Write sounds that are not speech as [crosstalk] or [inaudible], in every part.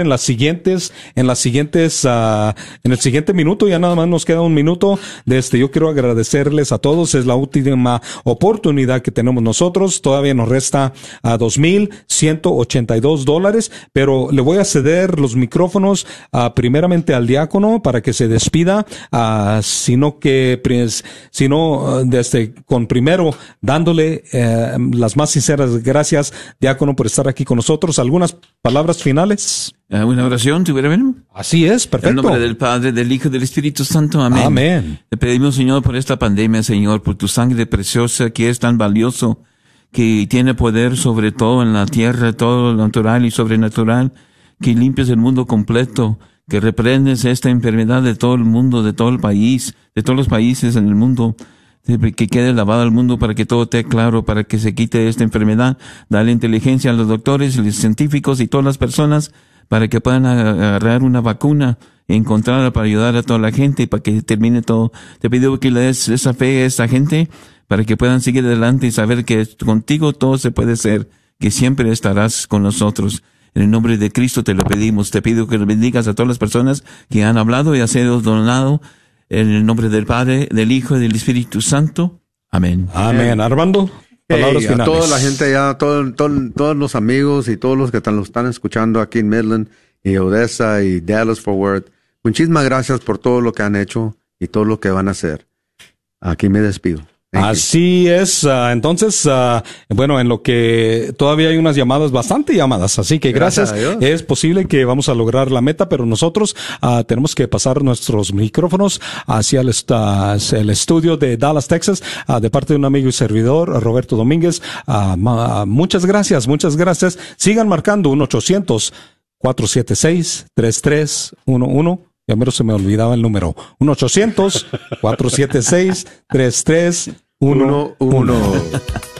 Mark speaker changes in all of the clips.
Speaker 1: en las siguientes, en las siguientes, uh, en el siguiente minuto, ya nada más nos queda un minuto de este, yo quiero agradecerles a todos, es la última oportunidad que tenemos nosotros, todavía nos resta a dos mil ciento ochenta y dos dólares, pero le voy a ceder los micrófonos uh, primeramente al diácono para que se despida, uh, sino que, sino desde, con primero dándole eh, las más sinceras gracias, diácono, por estar aquí con nosotros. ¿Algunas palabras finales?
Speaker 2: Una oración, ¿tuviera bien?
Speaker 1: Así es, perfecto.
Speaker 2: En nombre del Padre, del Hijo y del Espíritu Santo. Amén.
Speaker 1: Amén.
Speaker 2: Te pedimos, Señor, por esta pandemia, Señor, por tu sangre preciosa que es tan valioso, que tiene poder sobre todo en la tierra, todo lo natural y sobrenatural, que limpias el mundo completo, que reprendes esta enfermedad de todo el mundo, de todo el país, de todos los países en el mundo que quede lavado al mundo para que todo esté claro, para que se quite esta enfermedad. Dale inteligencia a los doctores, los científicos y todas las personas para que puedan agarrar una vacuna, encontrarla para ayudar a toda la gente y para que termine todo. Te pido que le des esa fe a esta gente para que puedan seguir adelante y saber que contigo todo se puede ser, que siempre estarás con nosotros. En el nombre de Cristo te lo pedimos. Te pido que bendigas a todas las personas que han hablado y han sido donado. En el nombre del Padre, del Hijo y del Espíritu Santo. Amén.
Speaker 1: Amén. Armando.
Speaker 3: Palabras hey, a toda la gente allá, todo, todo, todos los amigos y todos los que están, están escuchando aquí en Midland y Odessa y Dallas Forward, muchísimas gracias por todo lo que han hecho y todo lo que van a hacer. Aquí me despido.
Speaker 1: Así es. Uh, entonces, uh, bueno, en lo que todavía hay unas llamadas, bastante llamadas, así que gracias. gracias es posible que vamos a lograr la meta, pero nosotros uh, tenemos que pasar nuestros micrófonos hacia el, el estudio de Dallas, Texas, de parte de un amigo y servidor, Roberto Domínguez. muchas gracias, muchas gracias. Sigan marcando un 800 476 3311 ya mero se me olvidaba el número. 1-800-476-3311.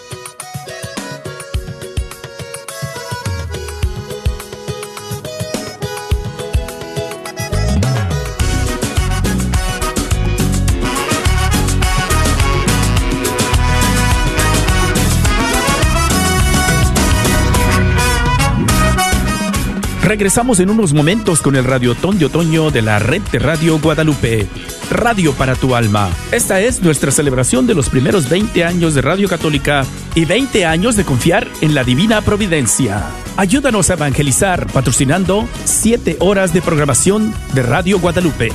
Speaker 4: Regresamos en unos momentos con el Radiotón de Otoño de la red de Radio Guadalupe. Radio para tu alma. Esta es nuestra celebración de los primeros 20 años de Radio Católica y 20 años de confiar en la Divina Providencia. Ayúdanos a evangelizar patrocinando 7 horas de programación de Radio Guadalupe.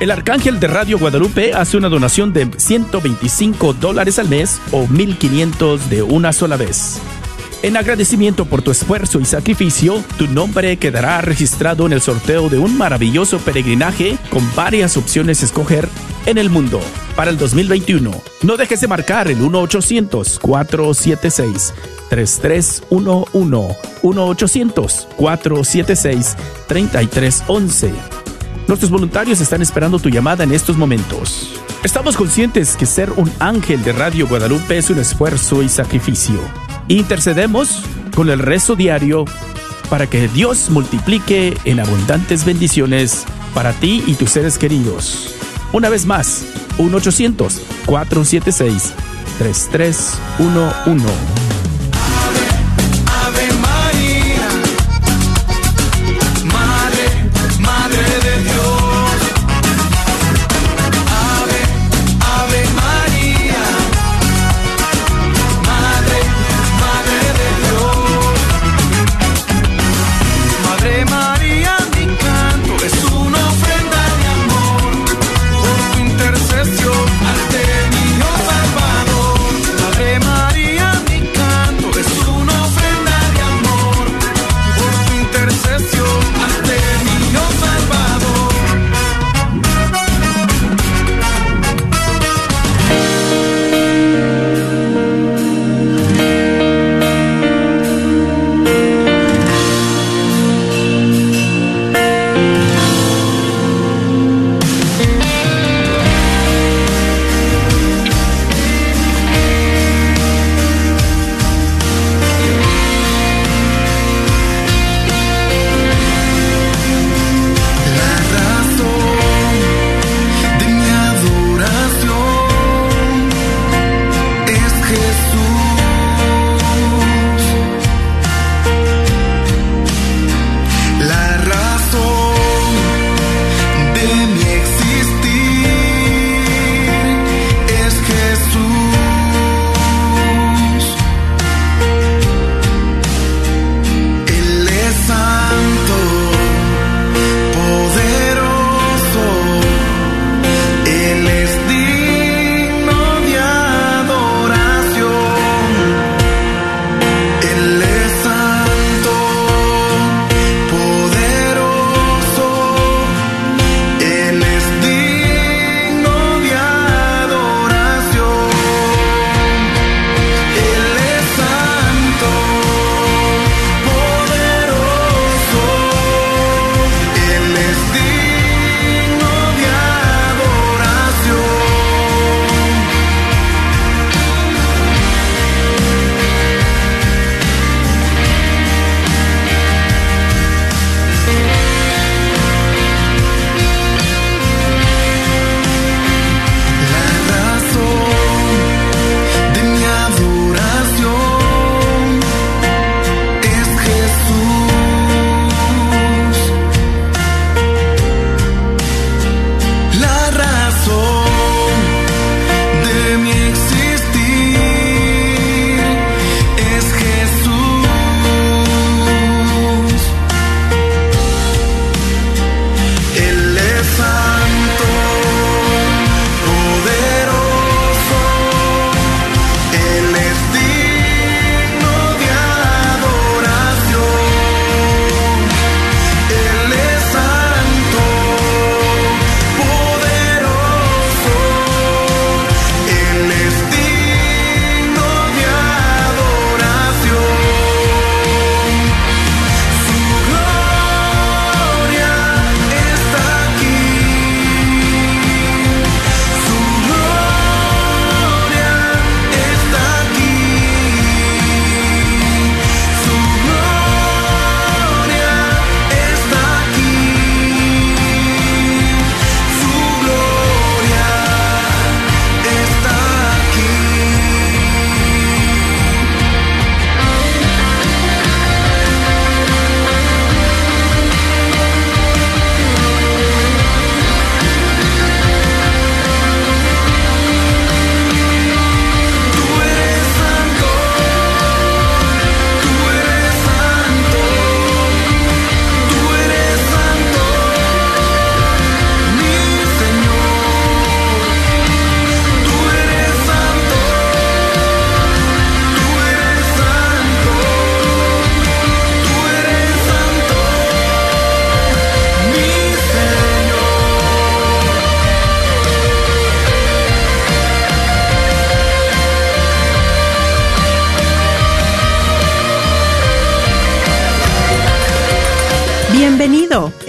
Speaker 4: El Arcángel de Radio Guadalupe hace una donación de 125 dólares al mes o 1.500 de una sola vez. En agradecimiento por tu esfuerzo y sacrificio, tu nombre quedará registrado en el sorteo de un maravilloso peregrinaje con varias opciones a escoger en el mundo para el 2021. No dejes de marcar el 1-800-476-3311, 1-800-476-3311. Nuestros voluntarios están esperando tu llamada en estos momentos. Estamos conscientes que ser un ángel de Radio Guadalupe es un esfuerzo y sacrificio. Intercedemos con el rezo diario para que Dios multiplique en abundantes bendiciones para ti y tus seres queridos. Una vez más, 1-800-476-3311.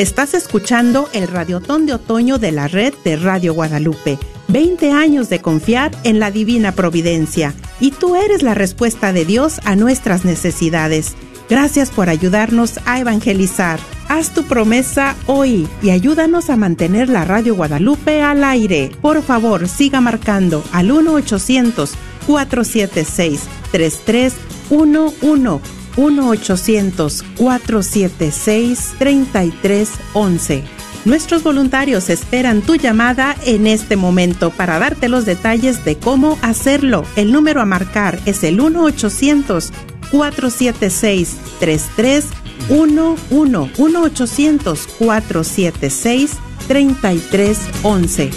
Speaker 5: Estás escuchando el Radiotón de Otoño de la red de Radio Guadalupe. 20 años de confiar en la divina providencia. Y tú eres la respuesta de Dios a nuestras necesidades. Gracias por ayudarnos a evangelizar. Haz tu promesa hoy y ayúdanos a mantener la Radio Guadalupe al aire. Por favor, siga marcando al 1-800-476-3311. 1-800-476-3311. Nuestros voluntarios esperan tu llamada en este momento para darte los detalles de cómo hacerlo. El número a marcar es el 1-800-476-3311. 1-800-476-3311.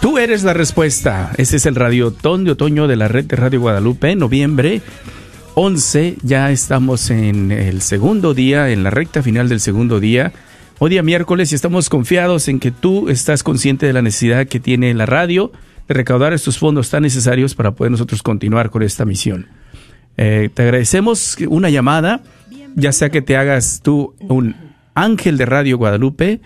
Speaker 4: Tú eres la respuesta. Ese es el Radiotón de Otoño de la red de Radio Guadalupe, noviembre 11. Ya estamos en el segundo día, en la recta final del segundo día. Hoy día miércoles y estamos confiados en que tú estás consciente de la necesidad que tiene la radio de recaudar estos fondos tan necesarios para poder nosotros continuar con esta misión. Eh, te agradecemos una llamada, ya sea que te hagas tú un ángel de Radio Guadalupe,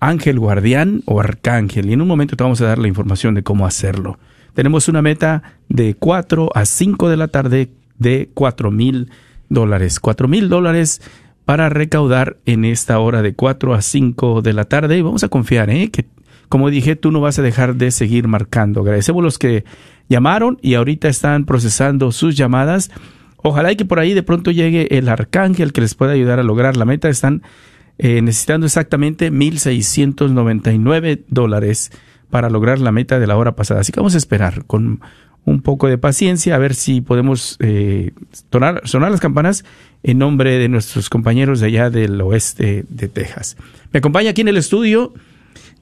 Speaker 4: ángel guardián o arcángel. Y en un momento te vamos a dar la información de cómo hacerlo. Tenemos una meta de 4 a 5 de la tarde de 4 mil dólares. 4 mil dólares para recaudar en esta hora de 4 a 5 de la tarde. Y vamos a confiar, ¿eh? que como dije, tú no vas a dejar de seguir marcando. Agradecemos los que llamaron y ahorita están procesando sus llamadas. Ojalá y que por ahí de pronto llegue el arcángel que les pueda ayudar a lograr la meta. Están eh, necesitando exactamente 1.699 dólares para lograr la meta de la hora pasada. Así que vamos a esperar con un poco de paciencia a ver si podemos eh, sonar, sonar las campanas en nombre de nuestros compañeros de allá del oeste de Texas. Me acompaña aquí en el estudio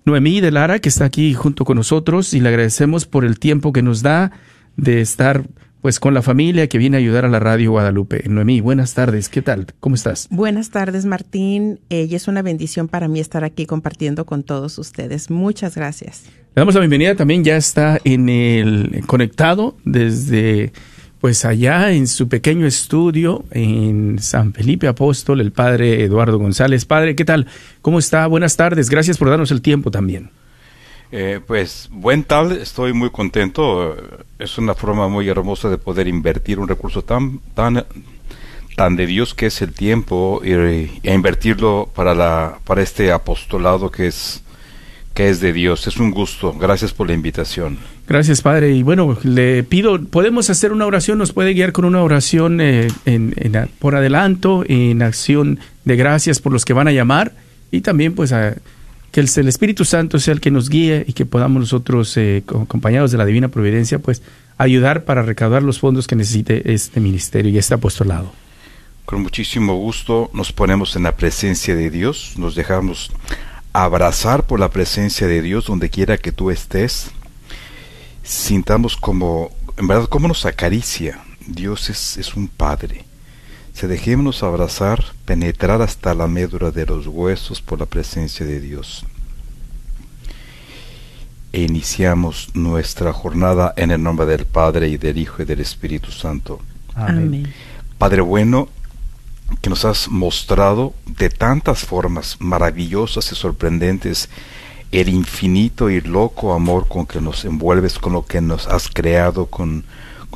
Speaker 4: Noemí de Lara, que está aquí junto con nosotros y le agradecemos por el tiempo que nos da de estar pues con la familia que viene a ayudar a la radio Guadalupe. Noemí, buenas tardes, ¿qué tal? ¿Cómo estás?
Speaker 5: Buenas tardes, Martín. Eh, y es una bendición para mí estar aquí compartiendo con todos ustedes. Muchas gracias.
Speaker 4: Le damos la bienvenida también, ya está en el conectado desde pues allá en su pequeño estudio en San Felipe Apóstol, el padre Eduardo González. Padre, ¿qué tal? ¿Cómo está? Buenas tardes. Gracias por darnos el tiempo también.
Speaker 6: Eh, pues buen tal, estoy muy contento. Es una forma muy hermosa de poder invertir un recurso tan tan tan de Dios que es el tiempo y, e invertirlo para la para este apostolado que es que es de Dios. Es un gusto. Gracias por la invitación.
Speaker 4: Gracias, Padre. Y bueno, le pido, podemos hacer una oración, nos puede guiar con una oración eh, en, por adelanto, en acción de gracias por los que van a llamar y también pues a que el, Espíritu Santo sea el que nos guíe y que podamos nosotros, eh, acompañados de la Divina Providencia, pues ayudar para recaudar los fondos que necesite este ministerio y este apostolado.
Speaker 6: Con muchísimo gusto nos ponemos en la presencia de Dios, nos dejamos abrazar por la presencia de Dios donde quiera que tú estés. Sintamos como, en verdad, cómo nos acaricia. Dios es, es un Padre se dejémonos abrazar, penetrar hasta la médula de los huesos por la presencia de Dios. E iniciamos nuestra jornada en el nombre del Padre y del Hijo y del Espíritu Santo.
Speaker 5: Amén.
Speaker 6: Padre bueno, que nos has mostrado de tantas formas maravillosas y sorprendentes el infinito y loco amor con que nos envuelves, con lo que nos has creado, con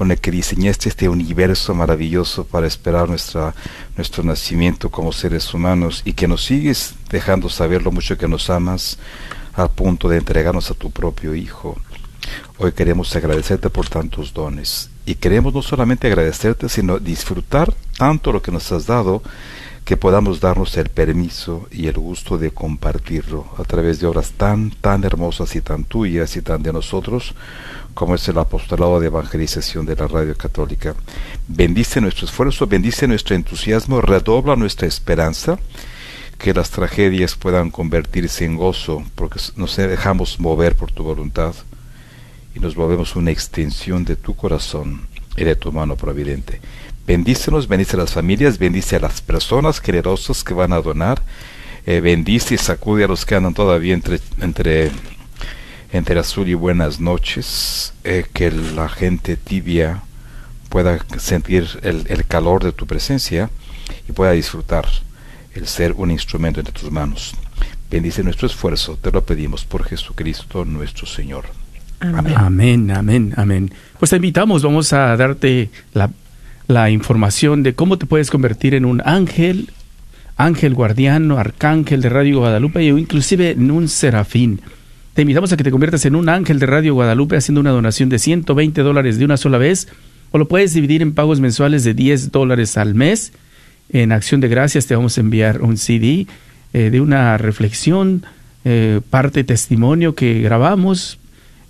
Speaker 6: con el que diseñaste este universo maravilloso para esperar nuestra, nuestro nacimiento como seres humanos y que nos sigues dejando saber lo mucho que nos amas al punto de entregarnos a tu propio Hijo. Hoy queremos agradecerte por tantos dones y queremos no solamente agradecerte, sino disfrutar tanto lo que nos has dado que podamos darnos el permiso y el gusto de compartirlo a través de obras tan, tan hermosas y tan tuyas y tan de nosotros como es el apostolado de evangelización de la radio católica. Bendice nuestro esfuerzo, bendice nuestro entusiasmo, redobla nuestra esperanza, que las tragedias puedan convertirse en gozo, porque nos dejamos mover por tu voluntad y nos volvemos una extensión de tu corazón y de tu mano providente. Bendícenos, bendice a las familias, bendice a las personas generosas que van a donar, eh, bendice y sacude a los que andan todavía entre, entre entre azul y buenas noches, eh, que la gente tibia pueda sentir el, calor de tu presencia y pueda disfrutar el ser un instrumento entre tus manos. Bendice nuestro esfuerzo, te lo pedimos por Jesucristo nuestro Señor.
Speaker 4: Amén. Amén, amén, amén. Pues te invitamos, vamos a darte la, la información de cómo te puedes convertir en un ángel, ángel guardiano, arcángel de Radio Guadalupe o inclusive en un serafín. Te invitamos a que te conviertas en un ángel de Radio Guadalupe haciendo una donación de 120 dólares de una sola vez o lo puedes dividir en pagos mensuales de 10 dólares al mes. En acción de gracias te vamos a enviar un CD eh, de una reflexión, eh, parte testimonio que grabamos,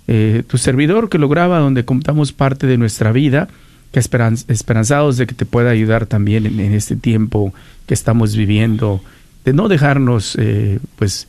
Speaker 4: eh, tu servidor que lo graba donde contamos parte de nuestra vida, que esperanzados de que te pueda ayudar también en, en, este tiempo que estamos viviendo, de no dejarnos pues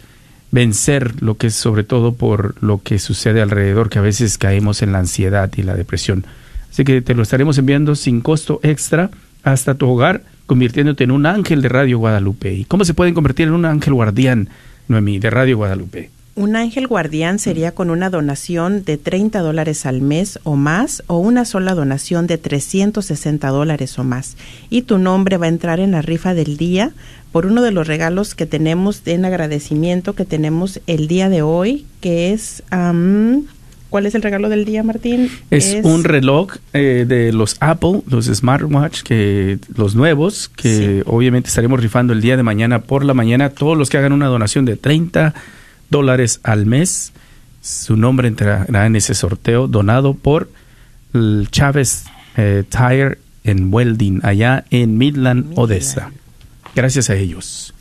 Speaker 4: vencer lo que es sobre todo por lo que sucede alrededor, que a veces caemos en la ansiedad y la depresión. Así que te lo estaremos enviando sin costo extra hasta tu hogar, convirtiéndote en un ángel de Radio Guadalupe. ¿Y cómo se pueden convertir en un ángel guardián, Noemí, de Radio Guadalupe?
Speaker 5: Un ángel guardián sería con una donación de 30 dólares al mes o más o una sola donación de 360 dólares o más. Y tu nombre va a entrar en la rifa del día por uno de los regalos que tenemos en agradecimiento que tenemos el día de hoy, que es... ¿Cuál es el regalo del día, Martín?
Speaker 4: Es, un reloj eh, de los Apple, los smartwatch, que los nuevos, que obviamente estaremos rifando el día de mañana por la mañana. Todos los que hagan una donación de 30 dólares al mes, su nombre entrará en ese sorteo donado por Chávez eh, Tire en Welding, allá en Midland, Odessa. Gracias a ellos.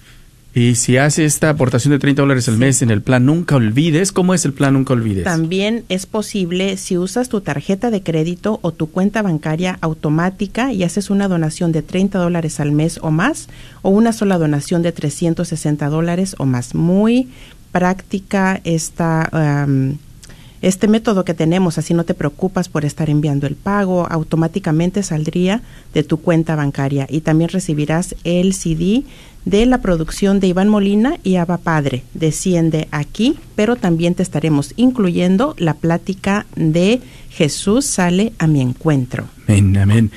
Speaker 4: Y si hace esta aportación de 30 dólares al mes en el plan Nunca Olvides, ¿cómo es el plan Nunca Olvides?
Speaker 5: También es posible si usas tu tarjeta de crédito o tu cuenta bancaria automática y haces una donación de 30 dólares al mes o más, o una sola donación de 360 dólares o más. Muy práctica esta este método que tenemos, así no te preocupas por estar enviando el pago, automáticamente saldría de tu cuenta bancaria y también recibirás el CD de la producción de Iván Molina y Aba Padre. Desciende aquí, pero también te estaremos incluyendo la plática de Jesús sale a mi encuentro.
Speaker 4: Amén, amén.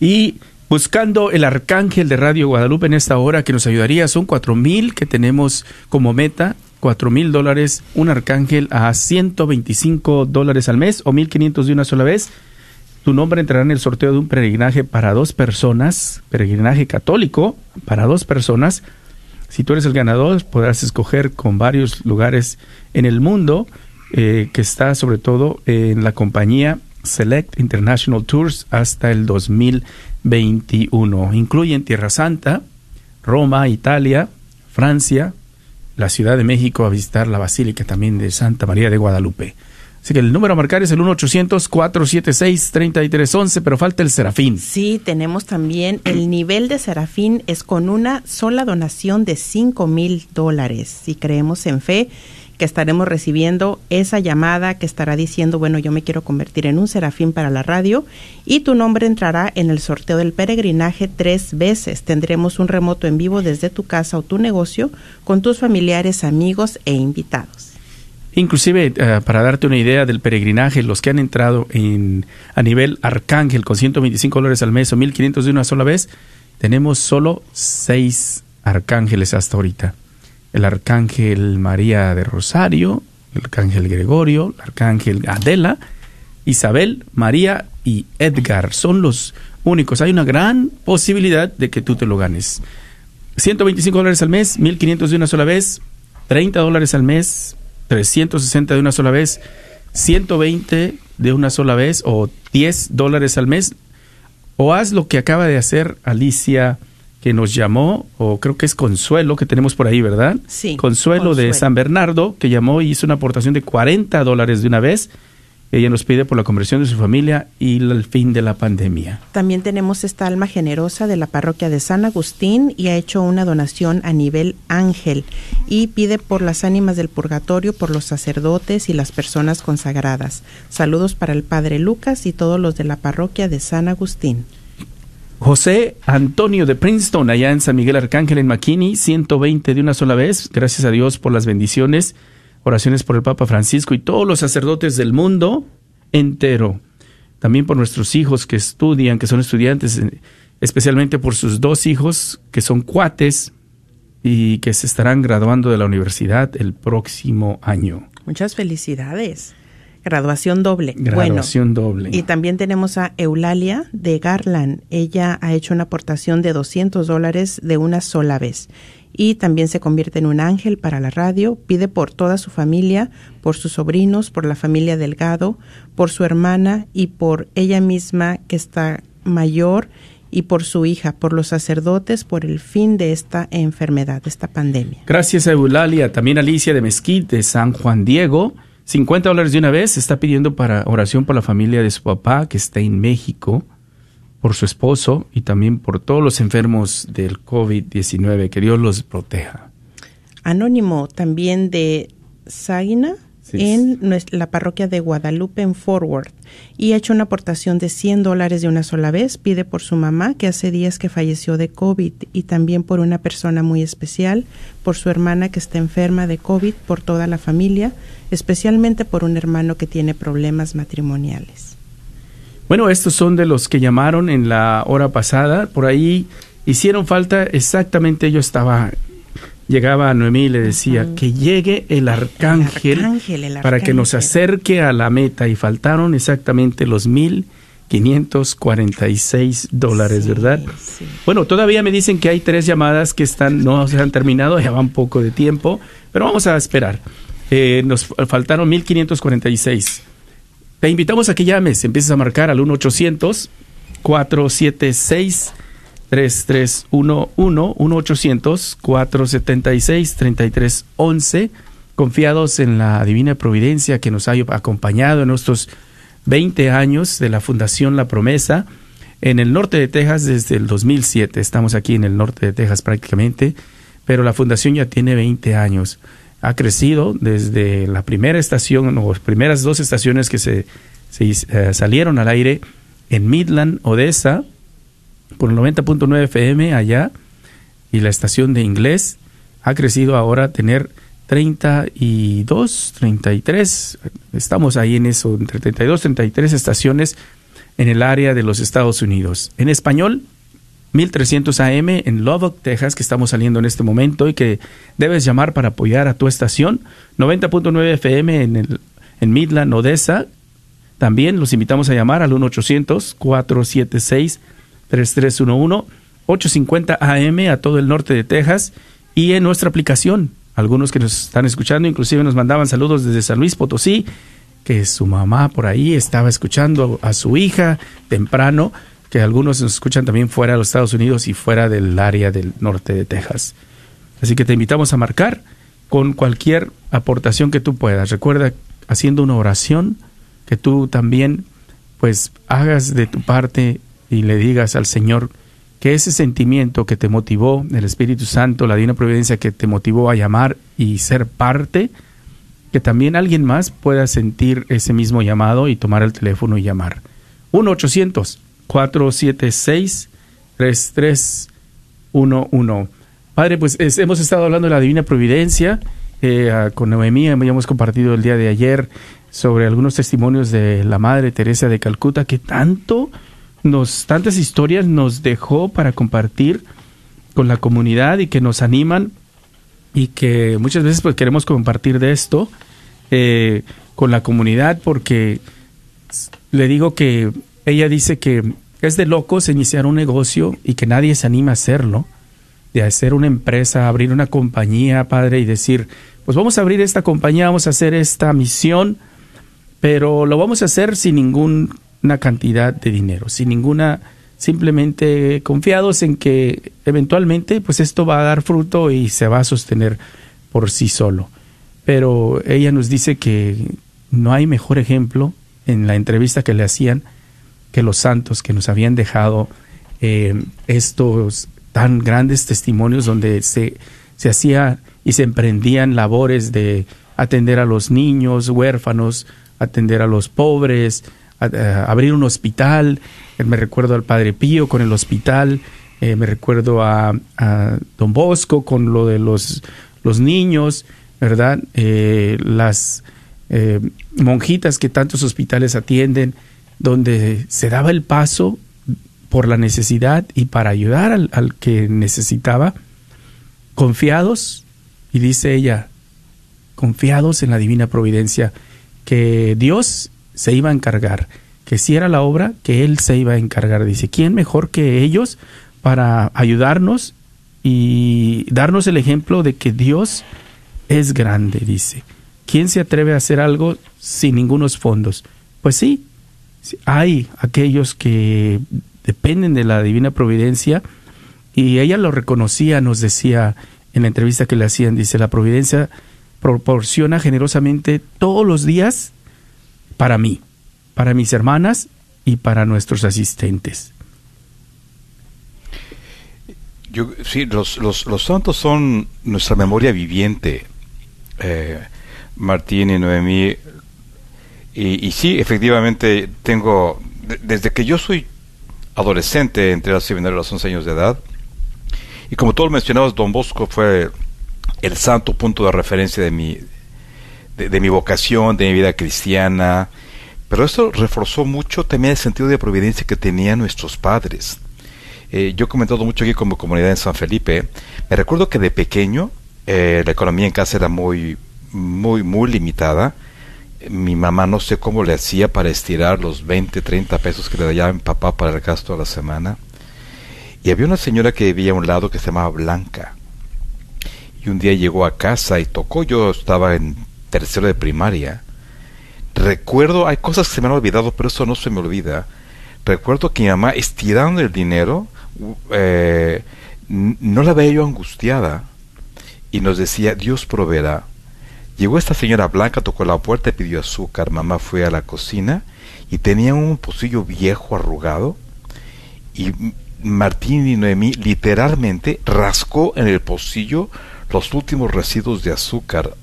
Speaker 4: Y buscando el arcángel de Radio Guadalupe en esta hora que nos ayudaría, son cuatro mil que tenemos como meta cuatro mil dólares, un arcángel a 125 dólares al mes o 1500 de una sola vez. Tu nombre entrará en el sorteo de un peregrinaje para dos personas, peregrinaje católico para dos personas. Si tú eres el ganador, podrás escoger con varios lugares en el mundo, eh, que está sobre todo en la compañía Select International Tours hasta el 2021. Incluyen Tierra Santa, Roma, Italia, Francia, la Ciudad de México a visitar la Basílica también de Santa María de Guadalupe. Así que el número a marcar es el 1-800-476-3311, pero falta el serafín.
Speaker 5: Sí, tenemos también el nivel de serafín es con una sola donación de 5 mil dólares. Si creemos en fe, que estaremos recibiendo esa llamada que estará diciendo, bueno, yo me quiero convertir en un serafín para la radio y tu nombre entrará en el sorteo del peregrinaje tres veces. Tendremos un remoto en vivo desde tu casa o tu negocio con tus familiares, amigos e invitados.
Speaker 4: Inclusive, eh, para darte una idea del peregrinaje, los que han entrado en, a nivel arcángel con 125 dólares al mes o 1.500 de una sola vez, tenemos solo seis arcángeles hasta ahorita el arcángel María de Rosario, el arcángel Gregorio, el arcángel Adela, Isabel, María y Edgar. Son los únicos. Hay una gran posibilidad de que tú te lo ganes. 125 dólares al mes, 1500 de una sola vez, 30 dólares al mes, 360 de una sola vez, 120 de una sola vez o 10 dólares al mes. O haz lo que acaba de hacer Alicia que nos llamó, o creo que es Consuelo, que tenemos por ahí, ¿verdad?
Speaker 5: Sí.
Speaker 4: Consuelo, de San Bernardo, que llamó y hizo una aportación de 40 dólares de una vez. Ella nos pide por la conversión de su familia y el fin de la pandemia.
Speaker 5: También tenemos esta alma generosa de la parroquia de San Agustín y ha hecho una donación a nivel ángel y pide por las ánimas del purgatorio, por los sacerdotes y las personas consagradas. Saludos para el Padre Lucas y todos los de la parroquia de San Agustín.
Speaker 4: José Antonio de Princeton, allá en San Miguel Arcángel, en McKinney, 120 de una sola vez. Gracias a Dios por las bendiciones. Oraciones por el Papa Francisco y todos los sacerdotes del mundo entero. También por nuestros hijos que estudian, que son estudiantes, especialmente por sus dos hijos, que son cuates, y que se estarán graduando de la universidad el próximo año.
Speaker 5: Muchas felicidades. Graduación doble.
Speaker 4: Graduación doble.
Speaker 5: Y también tenemos a Eulalia de Garland. Ella ha hecho una aportación de 200 dólares de una sola vez. Y también se convierte en un ángel para la radio. Pide por toda su familia, por sus sobrinos, por la familia Delgado, por su hermana y por ella misma que está mayor y por su hija, por los sacerdotes, por el fin de esta enfermedad, de esta pandemia.
Speaker 4: Gracias a Eulalia, también Alicia de Mesquite, de San Juan Diego, 50 dólares de una vez, está pidiendo para oración por la familia de su papá que está en México, por su esposo y también por todos los enfermos del COVID-19, que Dios los proteja.
Speaker 5: Anónimo también de Sagina, en la parroquia de Guadalupe en Forward y ha hecho una aportación de 100 dólares de una sola vez. Pide por su mamá, que hace días que falleció de COVID, y también por una persona muy especial, por su hermana que está enferma de COVID, por toda la familia, especialmente por un hermano que tiene problemas matrimoniales.
Speaker 4: Bueno, estos son de los que llamaron en la hora pasada. Por ahí hicieron falta exactamente, yo estaba llegaba a Noemí y le decía que llegue el arcángel, para que nos acerque a la meta y faltaron exactamente los mil 546 dólares, ¿verdad? Bueno, todavía me dicen que hay tres llamadas que están no se han terminado, ya van poco de tiempo, pero vamos a esperar. Eh, nos faltaron 1546. Te invitamos a que llames, empieces a marcar al 1 800 476 3311 1-800-476-3311, confiados en la divina providencia que nos ha acompañado en nuestros 20 años de la Fundación La Promesa en el norte de Texas desde el 2007. Estamos aquí en el norte de Texas prácticamente, pero la Fundación ya tiene 20 años. Ha crecido desde la primera estación o las primeras dos estaciones que se, eh, salieron al aire en Midland, Odessa, por el 90.9 FM allá y la estación de inglés ha crecido ahora a tener 32, 33, estamos ahí en eso, entre 32, 33 estaciones en el área de los Estados Unidos. En español, 1300 AM en Lubbock, Texas, que estamos saliendo en este momento y que debes llamar para apoyar a tu estación. 90.9 FM en, el, en Midland, Odessa. También los invitamos a llamar al 1-800-476 3311 850 AM a todo el norte de Texas y en nuestra aplicación. Algunos que nos están escuchando inclusive nos mandaban saludos desde San Luis Potosí, que su mamá por ahí estaba escuchando a su hija temprano, que algunos nos escuchan también fuera de los Estados Unidos y fuera del área del norte de Texas. Así que te invitamos a marcar con cualquier aportación que tú puedas. Recuerda, haciendo una oración, que tú también pues hagas de tu parte y le digas al Señor que ese sentimiento que te motivó, el Espíritu Santo, la Divina Providencia que te motivó a llamar y ser parte, que también alguien más pueda sentir ese mismo llamado y tomar el teléfono y llamar. 1-800-476-3311. Padre, pues hemos estado hablando de la Divina Providencia. Eh, con Noemí hemos compartido el día de ayer sobre algunos testimonios de la Madre Teresa de Calcuta que tanto nos tantas historias nos dejó para compartir con la comunidad y que nos animan y que muchas veces pues queremos compartir de esto eh, con la comunidad porque le digo que ella dice que es de locos iniciar un negocio y que nadie se anima a hacerlo, de hacer una empresa, abrir una compañía, padre, y decir, pues vamos a abrir esta compañía, vamos a hacer esta misión, pero lo vamos a hacer sin ningún una cantidad de dinero, sin ninguna, simplemente confiados en que eventualmente pues esto va a dar fruto y se va a sostener por sí solo. Pero ella nos dice que no hay mejor ejemplo en la entrevista que le hacían que los santos que nos habían dejado eh, estos tan grandes testimonios donde se, se hacía y se emprendían labores de atender a los niños huérfanos, atender a los pobres, abrir un hospital, eh, me recuerdo al Padre Pío con el hospital, eh, me recuerdo a, Don Bosco con lo de los, los niños, ¿verdad? Eh, las monjitas que tantos hospitales atienden, donde se daba el paso por la necesidad y para ayudar al que necesitaba, confiados, y dice ella, confiados en la divina providencia, que Dios se iba a encargar, que si era la obra, que Él se iba a encargar. Dice, ¿quién mejor que ellos para ayudarnos y darnos el ejemplo de que Dios es grande? Dice, ¿quién se atreve a hacer algo sin ningunos fondos? Pues sí, hay aquellos que dependen de la divina providencia y ella lo reconocía, nos decía en la entrevista que le hacían, dice, la providencia proporciona generosamente todos los días para mí, para mis hermanas y para nuestros asistentes.
Speaker 6: Yo, sí, los, los, los santos son nuestra memoria viviente, eh, Martín y Noemí. Y, sí, efectivamente, tengo, desde que yo soy adolescente, entré al seminario a los 11 años de edad, y como todos mencionabas, Don Bosco fue el santo punto de referencia de mi, de, mi vocación, de mi vida cristiana. Pero esto reforzó mucho también el sentido de providencia que tenían nuestros padres. Eh, yo he comentado mucho aquí como comunidad en San Felipe. Me recuerdo que de pequeño eh, la economía en casa era muy, muy, muy limitada. Mi mamá no sé cómo le hacía para estirar los 20, 30 pesos que le daba mi papá para el gasto a la semana. Y había una señora que vivía a un lado que se llamaba Blanca. Y un día llegó a casa y tocó, yo estaba en tercero de primaria. Recuerdo, hay cosas que se me han olvidado, pero eso no se me olvida. Recuerdo que mi mamá, estirando el dinero, eh, no la veía yo angustiada y nos decía, Dios proveerá. Llegó esta señora blanca, tocó la puerta y pidió azúcar. Mamá fue a la cocina y tenía un pocillo viejo arrugado y Martín y Noemí literalmente rascó en el pocillo los últimos residuos de azúcar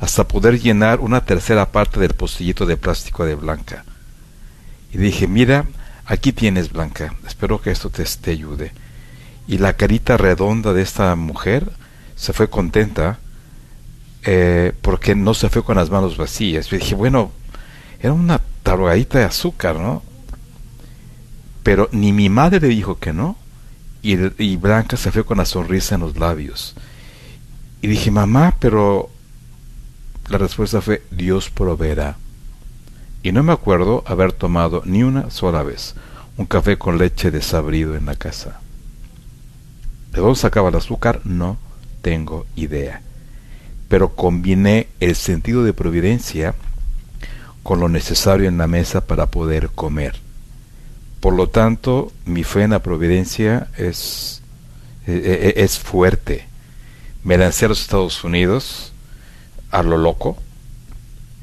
Speaker 6: hasta poder llenar una tercera parte del pocillito de plástico de Blanca. Y dije, mira, aquí tienes Blanca, espero que esto te, te ayude. Y la carita redonda de esta mujer se fue contenta eh, porque no se fue con las manos vacías. Yo dije, bueno, era una tarugadita de azúcar, ¿no? Pero ni mi madre le dijo que no, y, Blanca se fue con la sonrisa en los labios. Y dije, mamá, pero la respuesta fue, Dios proveerá. Y no me acuerdo haber tomado ni una sola vez un café con leche desabrido en la casa. ¿De dónde sacaba el azúcar? No tengo idea. Pero combiné el sentido de providencia con lo necesario en la mesa para poder comer. Por lo tanto, mi fe en la providencia es, e, e, e, es fuerte. Me lancé a los Estados Unidos a lo loco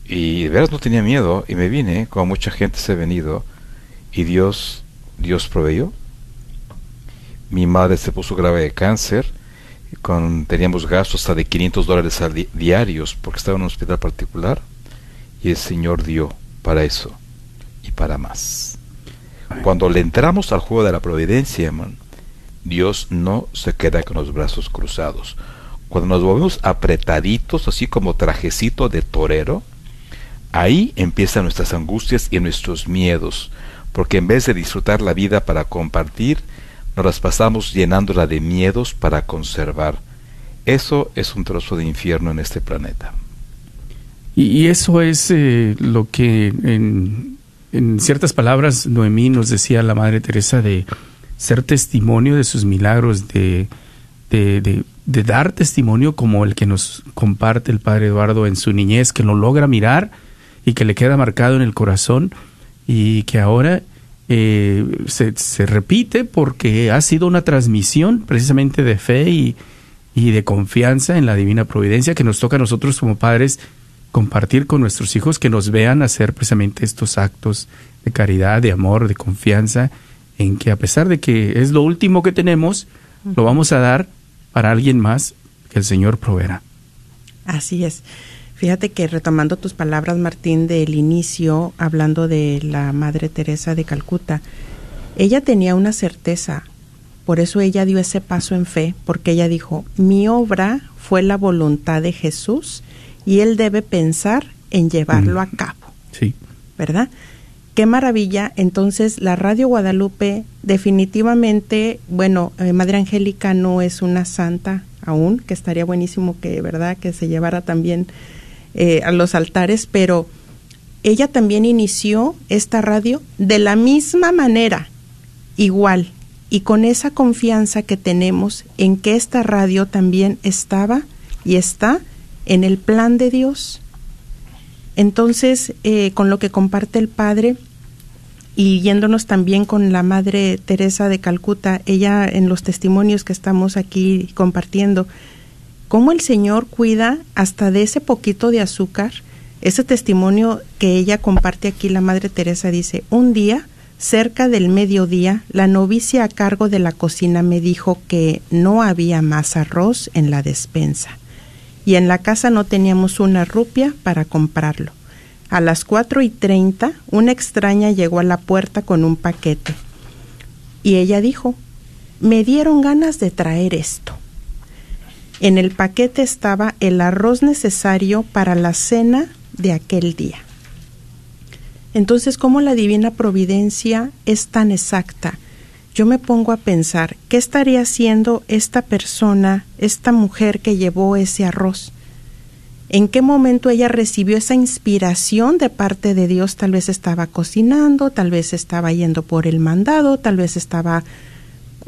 Speaker 6: y de veras no tenía miedo y me vine, como mucha gente se ha venido, y Dios, Dios proveyó. Mi madre se puso grave de cáncer, con, teníamos gastos hasta de 500 dólares diarios porque estaba en un hospital particular y el Señor dio para eso y para más. Cuando le entramos al juego de la providencia, Dios no se queda con los brazos cruzados. Cuando nos volvemos apretaditos, así como trajecito de torero, ahí empiezan nuestras angustias y nuestros miedos, porque en vez de disfrutar la vida para compartir, nos las pasamos llenándola de miedos para conservar. Eso es un trozo de infierno en este planeta.
Speaker 4: Y, eso es eh, lo que en en ciertas palabras, Noemí nos decía la Madre Teresa de ser testimonio de sus milagros, de, de, dar testimonio como el que nos comparte el Padre Eduardo en su niñez, que lo logra mirar y que le queda marcado en el corazón y que ahora eh, se, se, repite porque ha sido una transmisión precisamente de fe y, y de confianza en la divina providencia que nos toca a nosotros como padres compartir con nuestros hijos que nos vean hacer precisamente estos actos de caridad, de amor, de confianza, en que a pesar de que es lo último que tenemos, lo vamos a dar para alguien más que el Señor proveerá.
Speaker 5: Así es. Fíjate que retomando tus palabras, Martín, del inicio, hablando de la Madre Teresa de Calcuta, ella tenía una certeza, por eso ella dio ese paso en fe, porque ella dijo, mi obra fue la voluntad de Jesús y él debe pensar en llevarlo a cabo.
Speaker 4: Sí.
Speaker 5: ¿Verdad? Qué maravilla. Entonces, la Radio Guadalupe definitivamente, bueno, eh, Madre Angélica no es una santa, aún, que estaría buenísimo que, ¿verdad?, que se llevara también eh, a los altares, pero ella también inició esta radio de la misma manera, igual, y con esa confianza que tenemos en que esta radio también estaba y está en el plan de Dios. Entonces, eh, con lo que comparte el Padre, y yéndonos también con la Madre Teresa de Calcuta, ella en los testimonios que estamos aquí compartiendo, cómo el Señor cuida hasta de ese poquito de azúcar. Ese testimonio que ella comparte aquí, la Madre Teresa dice, un día, cerca del mediodía, la novicia a cargo de la cocina me dijo que no había más arroz en la despensa y en la casa no teníamos una rupia para comprarlo. A las cuatro y treinta, una extraña llegó a la puerta con un paquete. Y ella dijo, me dieron ganas de traer esto. En el paquete estaba el arroz necesario para la cena de aquel día. Entonces, ¿cómo la divina providencia es tan exacta? Yo me pongo a pensar, ¿qué estaría haciendo esta persona, esta mujer que llevó ese arroz? en qué momento ella recibió esa inspiración de parte de Dios. Tal vez estaba cocinando, tal vez estaba yendo por el mandado, tal vez estaba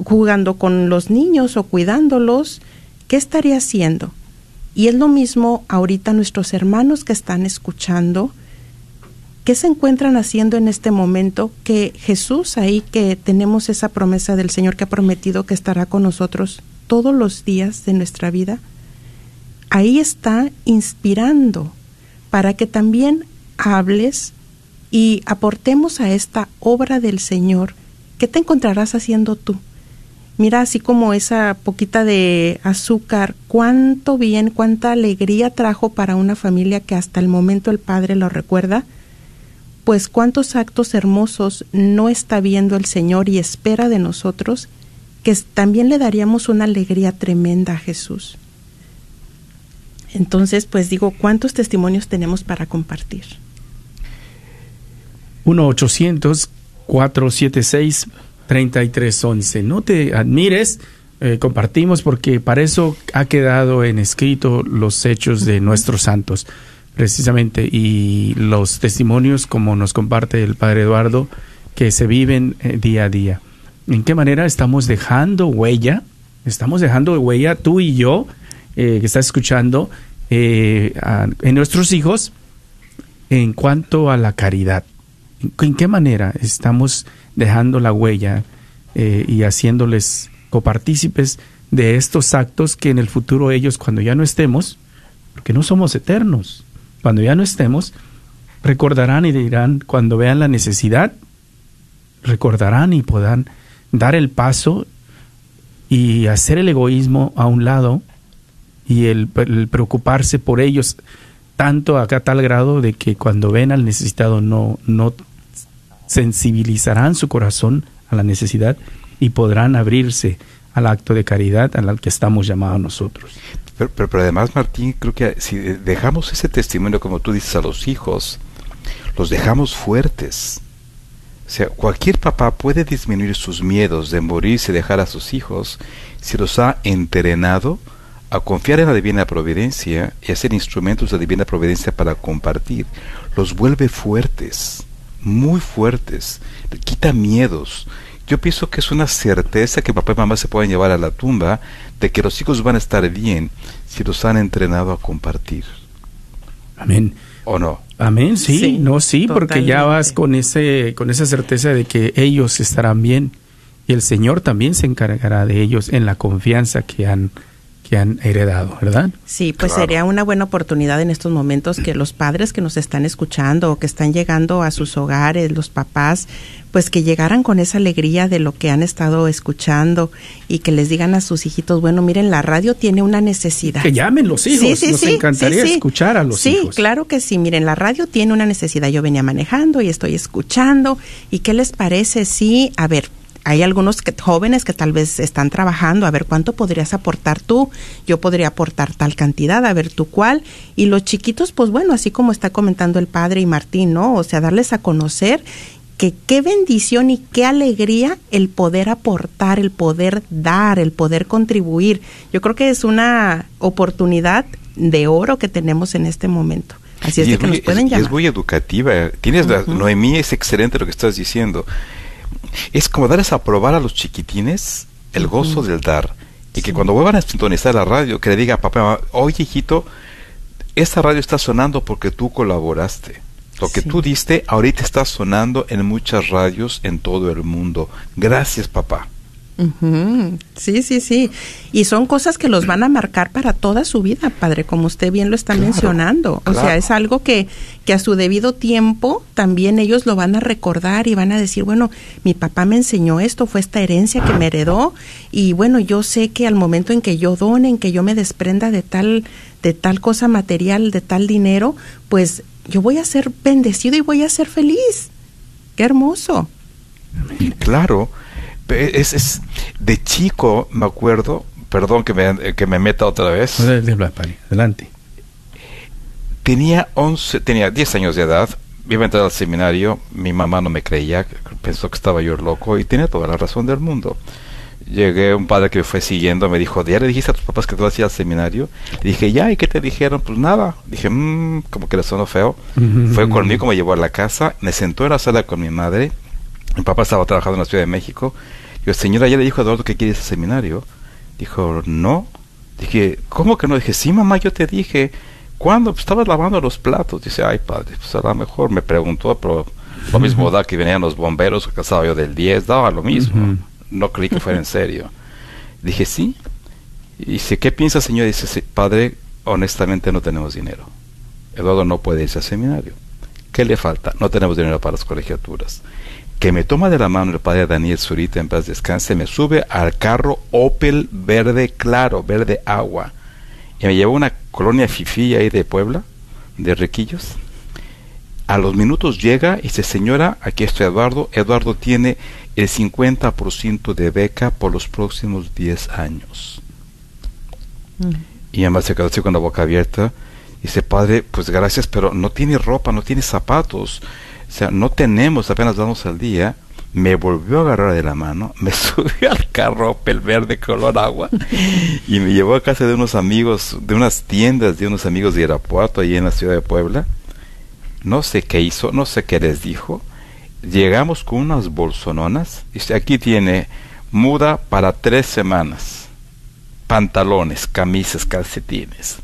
Speaker 5: jugando con los niños o cuidándolos. ¿Qué estaría haciendo? Y es lo mismo ahorita nuestros hermanos que están escuchando. ¿Qué se encuentran haciendo en este momento? Que Jesús ahí, que tenemos esa promesa del Señor que ha prometido que estará con nosotros todos los días de nuestra vida ahí está inspirando para que también hables y aportemos a esta obra del Señor. ¿Qué te encontrarás haciendo tú? Mira, así como esa poquita de azúcar, cuánto bien, cuánta alegría trajo para una familia que hasta el momento el Padre lo recuerda, pues cuántos actos hermosos no está viendo el Señor y espera de nosotros, que también le daríamos una alegría tremenda a Jesús. Entonces, pues digo, ¿cuántos testimonios tenemos para compartir?
Speaker 4: 1-800-476-3311. No te admires, eh, compartimos porque para eso ha quedado en escrito los hechos de nuestros santos, precisamente, y los testimonios como nos comparte el Padre Eduardo, que se viven eh, día a día. ¿En qué manera estamos dejando huella? Estamos dejando huella tú y yo eh, que está escuchando eh, en nuestros hijos en cuanto a la caridad. ¿En qué manera estamos dejando la huella eh, y haciéndoles copartícipes de estos actos que en el futuro ellos, cuando ya no estemos, porque no somos eternos, cuando ya no estemos, recordarán y dirán, cuando vean la necesidad, recordarán y podrán dar el paso y hacer el egoísmo a un lado y el, preocuparse por ellos tanto acá a tal grado de que cuando ven al necesitado no, no sensibilizarán su corazón a la necesidad y podrán abrirse al acto de caridad al que estamos llamados nosotros.
Speaker 6: Pero, pero, además, Martín, creo que si dejamos ese testimonio, como tú dices, a los hijos, los dejamos fuertes. O sea, cualquier papá puede disminuir sus miedos de morirse y dejar a sus hijos si los ha entrenado a confiar en la divina providencia y a ser instrumentos de divina providencia para compartir, los vuelve fuertes, muy fuertes, quita miedos. Yo pienso que es una certeza que papá y mamá se pueden llevar a la tumba de que los hijos van a estar bien si los han entrenado a compartir.
Speaker 4: Amén.
Speaker 6: ¿O no?
Speaker 4: Amén, sí, no, sí, porque ya vas con ese, con esa certeza de que ellos estarán bien y el Señor también se encargará de ellos en la confianza que han que han heredado, ¿verdad?
Speaker 5: Sí, pues sería una buena oportunidad en estos momentos que los padres que nos están escuchando o que están llegando a sus hogares, los papás, pues que llegaran con esa alegría de lo que han estado escuchando y que les digan a sus hijitos, bueno, miren, la radio tiene una necesidad.
Speaker 4: Que llamen los hijos, sí, sí, nos encantaría escuchar a los hijos.
Speaker 5: Sí, claro que sí, miren, la radio tiene una necesidad. Yo venía manejando y estoy escuchando y qué les parece sí, a ver, hay algunos jóvenes que tal vez están trabajando, a ver cuánto podrías aportar tú, yo podría aportar tal cantidad, a ver tú cuál, y los chiquitos, pues bueno, así como está comentando el padre y Martín, ¿no? O sea, darles a conocer que qué bendición y qué alegría el poder aportar, el poder dar, el poder contribuir. Yo creo que es una oportunidad de oro que tenemos en este momento. Así es, que nos pueden llamar.
Speaker 6: Es muy educativa. Tienes Noemí, es excelente lo que estás diciendo. Es como darles a probar a los chiquitines el gozo del dar. Y que cuando vuelvan a sintonizar la radio, que le diga a papá, oye hijito, esta radio está sonando porque tú colaboraste. Lo que tú diste ahorita está sonando en muchas radios en todo el mundo. Gracias, papá.
Speaker 5: Sí, sí, sí. Y son cosas que los van a marcar para toda su vida, padre, como usted bien lo está mencionando. O sea, es algo que, que a su debido tiempo también ellos lo van a recordar y van a decir, bueno, mi papá me enseñó esto, fue esta herencia que me heredó y bueno, yo sé que al momento en que yo done, en que yo me desprenda de tal, de tal cosa material, de tal dinero, pues yo voy a ser bendecido y voy a ser feliz. Qué hermoso.
Speaker 6: Claro, es, es de chico me acuerdo, perdón que me, que me meta otra vez.
Speaker 1: Adelante.
Speaker 6: Tenía 11, tenía 10 años de edad, iba a entrar al seminario, mi mamá no me creía, pensó que estaba yo loco y tenía toda la razón del mundo llegué un padre que me fue siguiendo, me dijo, ¿ya le dijiste a tus papás que tú hacías al seminario? Le dije, ya, ¿y qué te dijeron? Pues nada. Dije, mmm, como que le sonó feo. Fue conmigo, me llevó a la casa, me sentó en la sala con mi madre. Mi papá estaba trabajando en la Ciudad de México. Yo, señora, ¿ya le dijo a Eduardo que quiere ese seminario? Dijo, no. Dije, ¿cómo que no? Dije, sí, mamá, yo te dije. ¿Cuándo? Pues estabas lavando los platos. Dice, ay, padre, pues a lo mejor me preguntó, pero lo mismo da que venían los bomberos, que estaba yo del 10, daba lo mismo no creí que fuera en serio. Dije, sí. Y dice, ¿qué piensa, señor? Dice, padre, honestamente no tenemos dinero. Eduardo no puede irse al seminario. ¿Qué le falta? No tenemos dinero para las colegiaturas. Que me toma de la mano el padre Daniel Zurita en paz descanse, me sube al carro Opel verde claro, verde agua, y me lleva a una colonia fifí ahí de Puebla, de Requillos. A los minutos llega y dice, señora, aquí está Eduardo. Eduardo tiene el 50% de beca por los próximos 10 años. Mm. Y además se quedó así con la boca abierta. Y dice, padre, pues gracias, pero no tiene ropa, no tiene zapatos. O sea, no tenemos, apenas damos al día. Me volvió a agarrar de la mano, me [laughs] subió al carro pel verde color agua [laughs] y me llevó a casa de unos amigos, de unas tiendas de unos amigos de Irapuato, ahí en la ciudad de Puebla. No sé qué hizo, no sé qué les dijo, llegamos con unas bolsononas. Dice, aquí tiene muda para tres semanas. Pantalones, camisas, calcetines.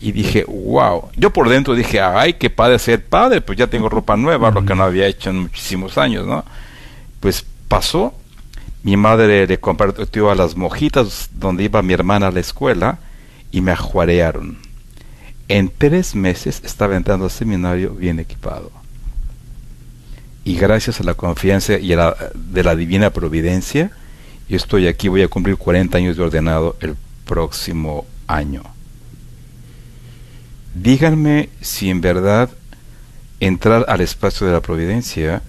Speaker 6: Y dije, wow. Yo por dentro dije, ay, qué padre ser padre, pues ya tengo ropa nueva, lo que no había hecho en muchísimos años, ¿no? Pues pasó. Mi madre le compartió a las mojitas donde iba mi hermana a la escuela y me ajuarearon. En tres meses estaba entrando al seminario bien equipado y gracias a la confianza y a la, de la divina providencia, yo estoy aquí, voy a cumplir 40 años de ordenado el próximo año. Díganme si en verdad entrar al espacio de la providencia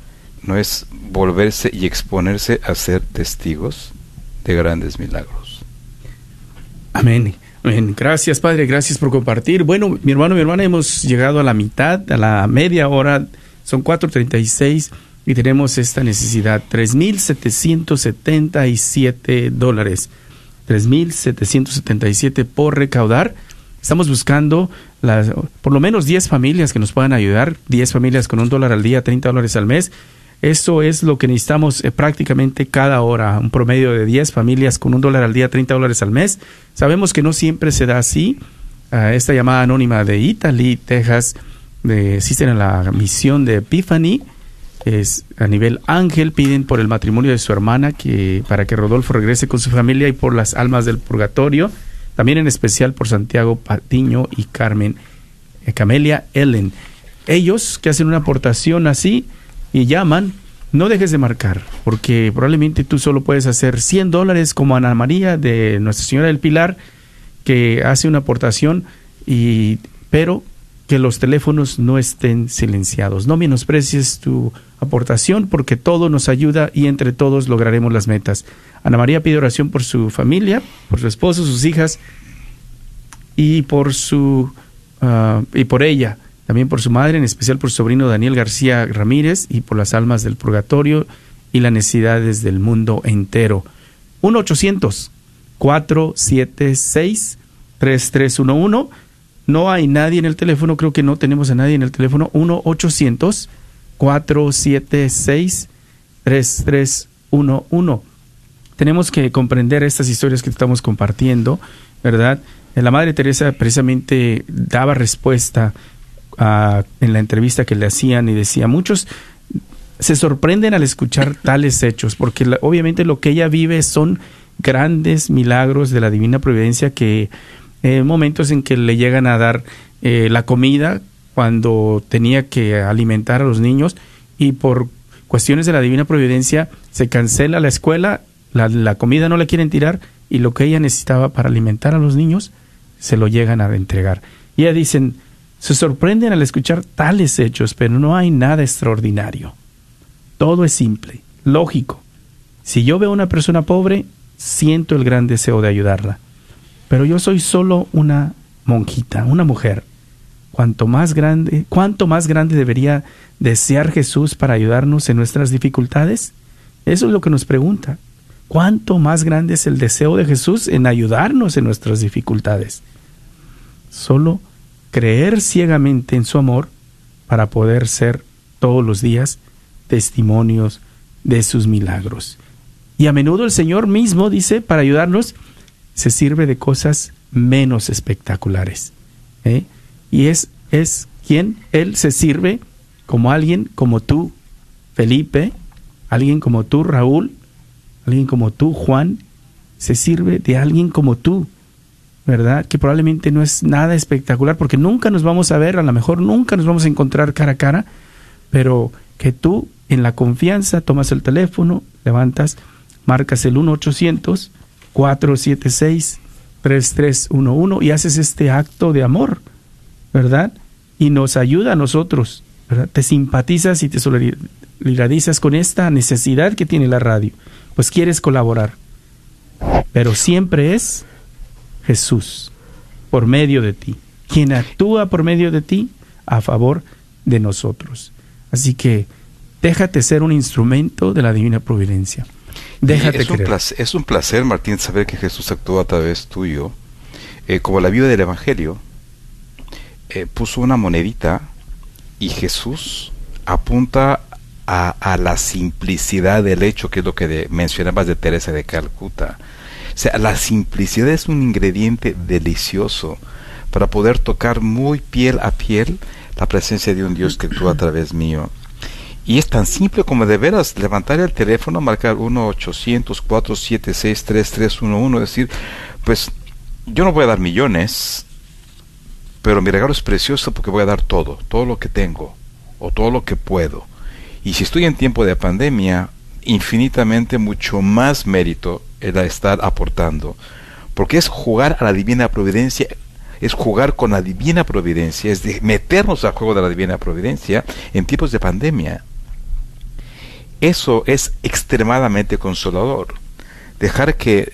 Speaker 6: no es volverse y exponerse a ser testigos de grandes milagros.
Speaker 4: Amén. Amén. Gracias, Padre, gracias por compartir. Bueno, mi hermano, mi hermana, hemos llegado a la mitad, a la media hora son 4.36 y tenemos esta necesidad, 3.777 dólares. 3.777 por recaudar. Estamos buscando por lo menos 10 familias que nos puedan ayudar, 10 familias con un dólar al día, 30 dólares al mes. Eso es lo que necesitamos eh, prácticamente cada hora, un promedio de 10 familias con un dólar al día, 30 dólares al mes. Sabemos que no siempre se da así. Ah, esta llamada anónima de Italy, Texas, de, existen en la misión de Epiphany, es a nivel ángel, piden por el matrimonio de su hermana que para que Rodolfo regrese con su familia y por las almas del purgatorio, también en especial por Santiago Patiño y Carmen eh, Camelia Ellen. Ellos que hacen una aportación así y llaman, no dejes de marcar, porque probablemente tú solo puedes hacer 100 dólares como Ana María de Nuestra Señora del Pilar, que hace una aportación, y, pero que los teléfonos no estén silenciados. No menosprecies tu aportación porque todo nos ayuda y entre todos lograremos las metas. Ana María pide oración por su familia, por su esposo, sus hijas y por su ah, y por ella también por su madre, en especial por su sobrino Daniel García Ramírez y por las almas del purgatorio y las necesidades del mundo entero. 1-800-476-3311. No hay nadie en el teléfono, creo que no tenemos a nadie en el teléfono. 1-800-476-3311. Tenemos que comprender estas historias que estamos compartiendo, ¿verdad? La Madre Teresa precisamente daba respuesta en la entrevista que le hacían y decía, muchos se sorprenden al escuchar [laughs] tales hechos, porque obviamente lo que ella vive son grandes milagros de la divina providencia que eh, momentos en que le llegan a dar eh, la comida cuando tenía que alimentar a los niños y por cuestiones de la divina providencia se cancela la escuela, la, comida no la quieren tirar y lo que ella necesitaba para alimentar a los niños se lo llegan a entregar. Y ella dicen, se sorprenden al escuchar tales hechos, pero no hay nada extraordinario. Todo es simple, lógico. Si yo veo a una persona pobre, siento el gran deseo de ayudarla. Pero yo soy solo una monjita, una mujer. Cuanto más grande, ¿cuánto más grande debería desear Jesús para ayudarnos en nuestras dificultades? Eso es lo que nos pregunta. ¿Cuánto más grande es el deseo de Jesús en ayudarnos en nuestras dificultades? Solo creer ciegamente en su amor para poder ser todos los días testimonios de sus milagros. Y a menudo el Señor mismo dice, para ayudarnos, se sirve de cosas menos espectaculares. ¿eh? Y es, es quien Él se sirve como alguien como tú, Felipe, alguien como tú, Raúl, alguien como tú, Juan, se sirve de alguien como tú, ¿verdad? Que probablemente no es nada espectacular porque nunca nos vamos a ver, a lo mejor nunca nos vamos a encontrar cara a cara, pero que tú en la confianza tomas el teléfono, levantas, marcas el 1-800-476-3311 y haces este acto de amor, ¿verdad? Y nos ayuda a nosotros, ¿verdad? Te simpatizas y te solidarizas con esta necesidad que tiene la radio, pues quieres colaborar. Pero siempre es Jesús, por medio de ti, quien actúa por medio de ti a favor de nosotros. Así que déjate ser un instrumento de la divina providencia. Déjate
Speaker 6: es, un placer, es un placer, Martín, saber que Jesús actúa a través tuyo. Eh, como la vida del Evangelio, eh, puso una monedita y Jesús apunta a, la simplicidad del hecho, que es lo que mencionabas de Teresa de Calcuta. O sea, la simplicidad es un ingrediente delicioso para poder tocar muy piel a piel la presencia de un Dios que actúa a través mío. Y es tan simple como de veras levantar el teléfono, marcar 1-800-476-3311, decir, pues yo no voy a dar millones, pero mi regalo es precioso porque voy a dar todo, todo lo que tengo o todo lo que puedo. Y si estoy en tiempo de pandemia, infinitamente mucho más mérito el estar aportando, porque es jugar a la divina providencia es jugar con la divina providencia, es de meternos al juego de la divina providencia en tiempos de pandemia. Eso es extremadamente consolador. Dejar que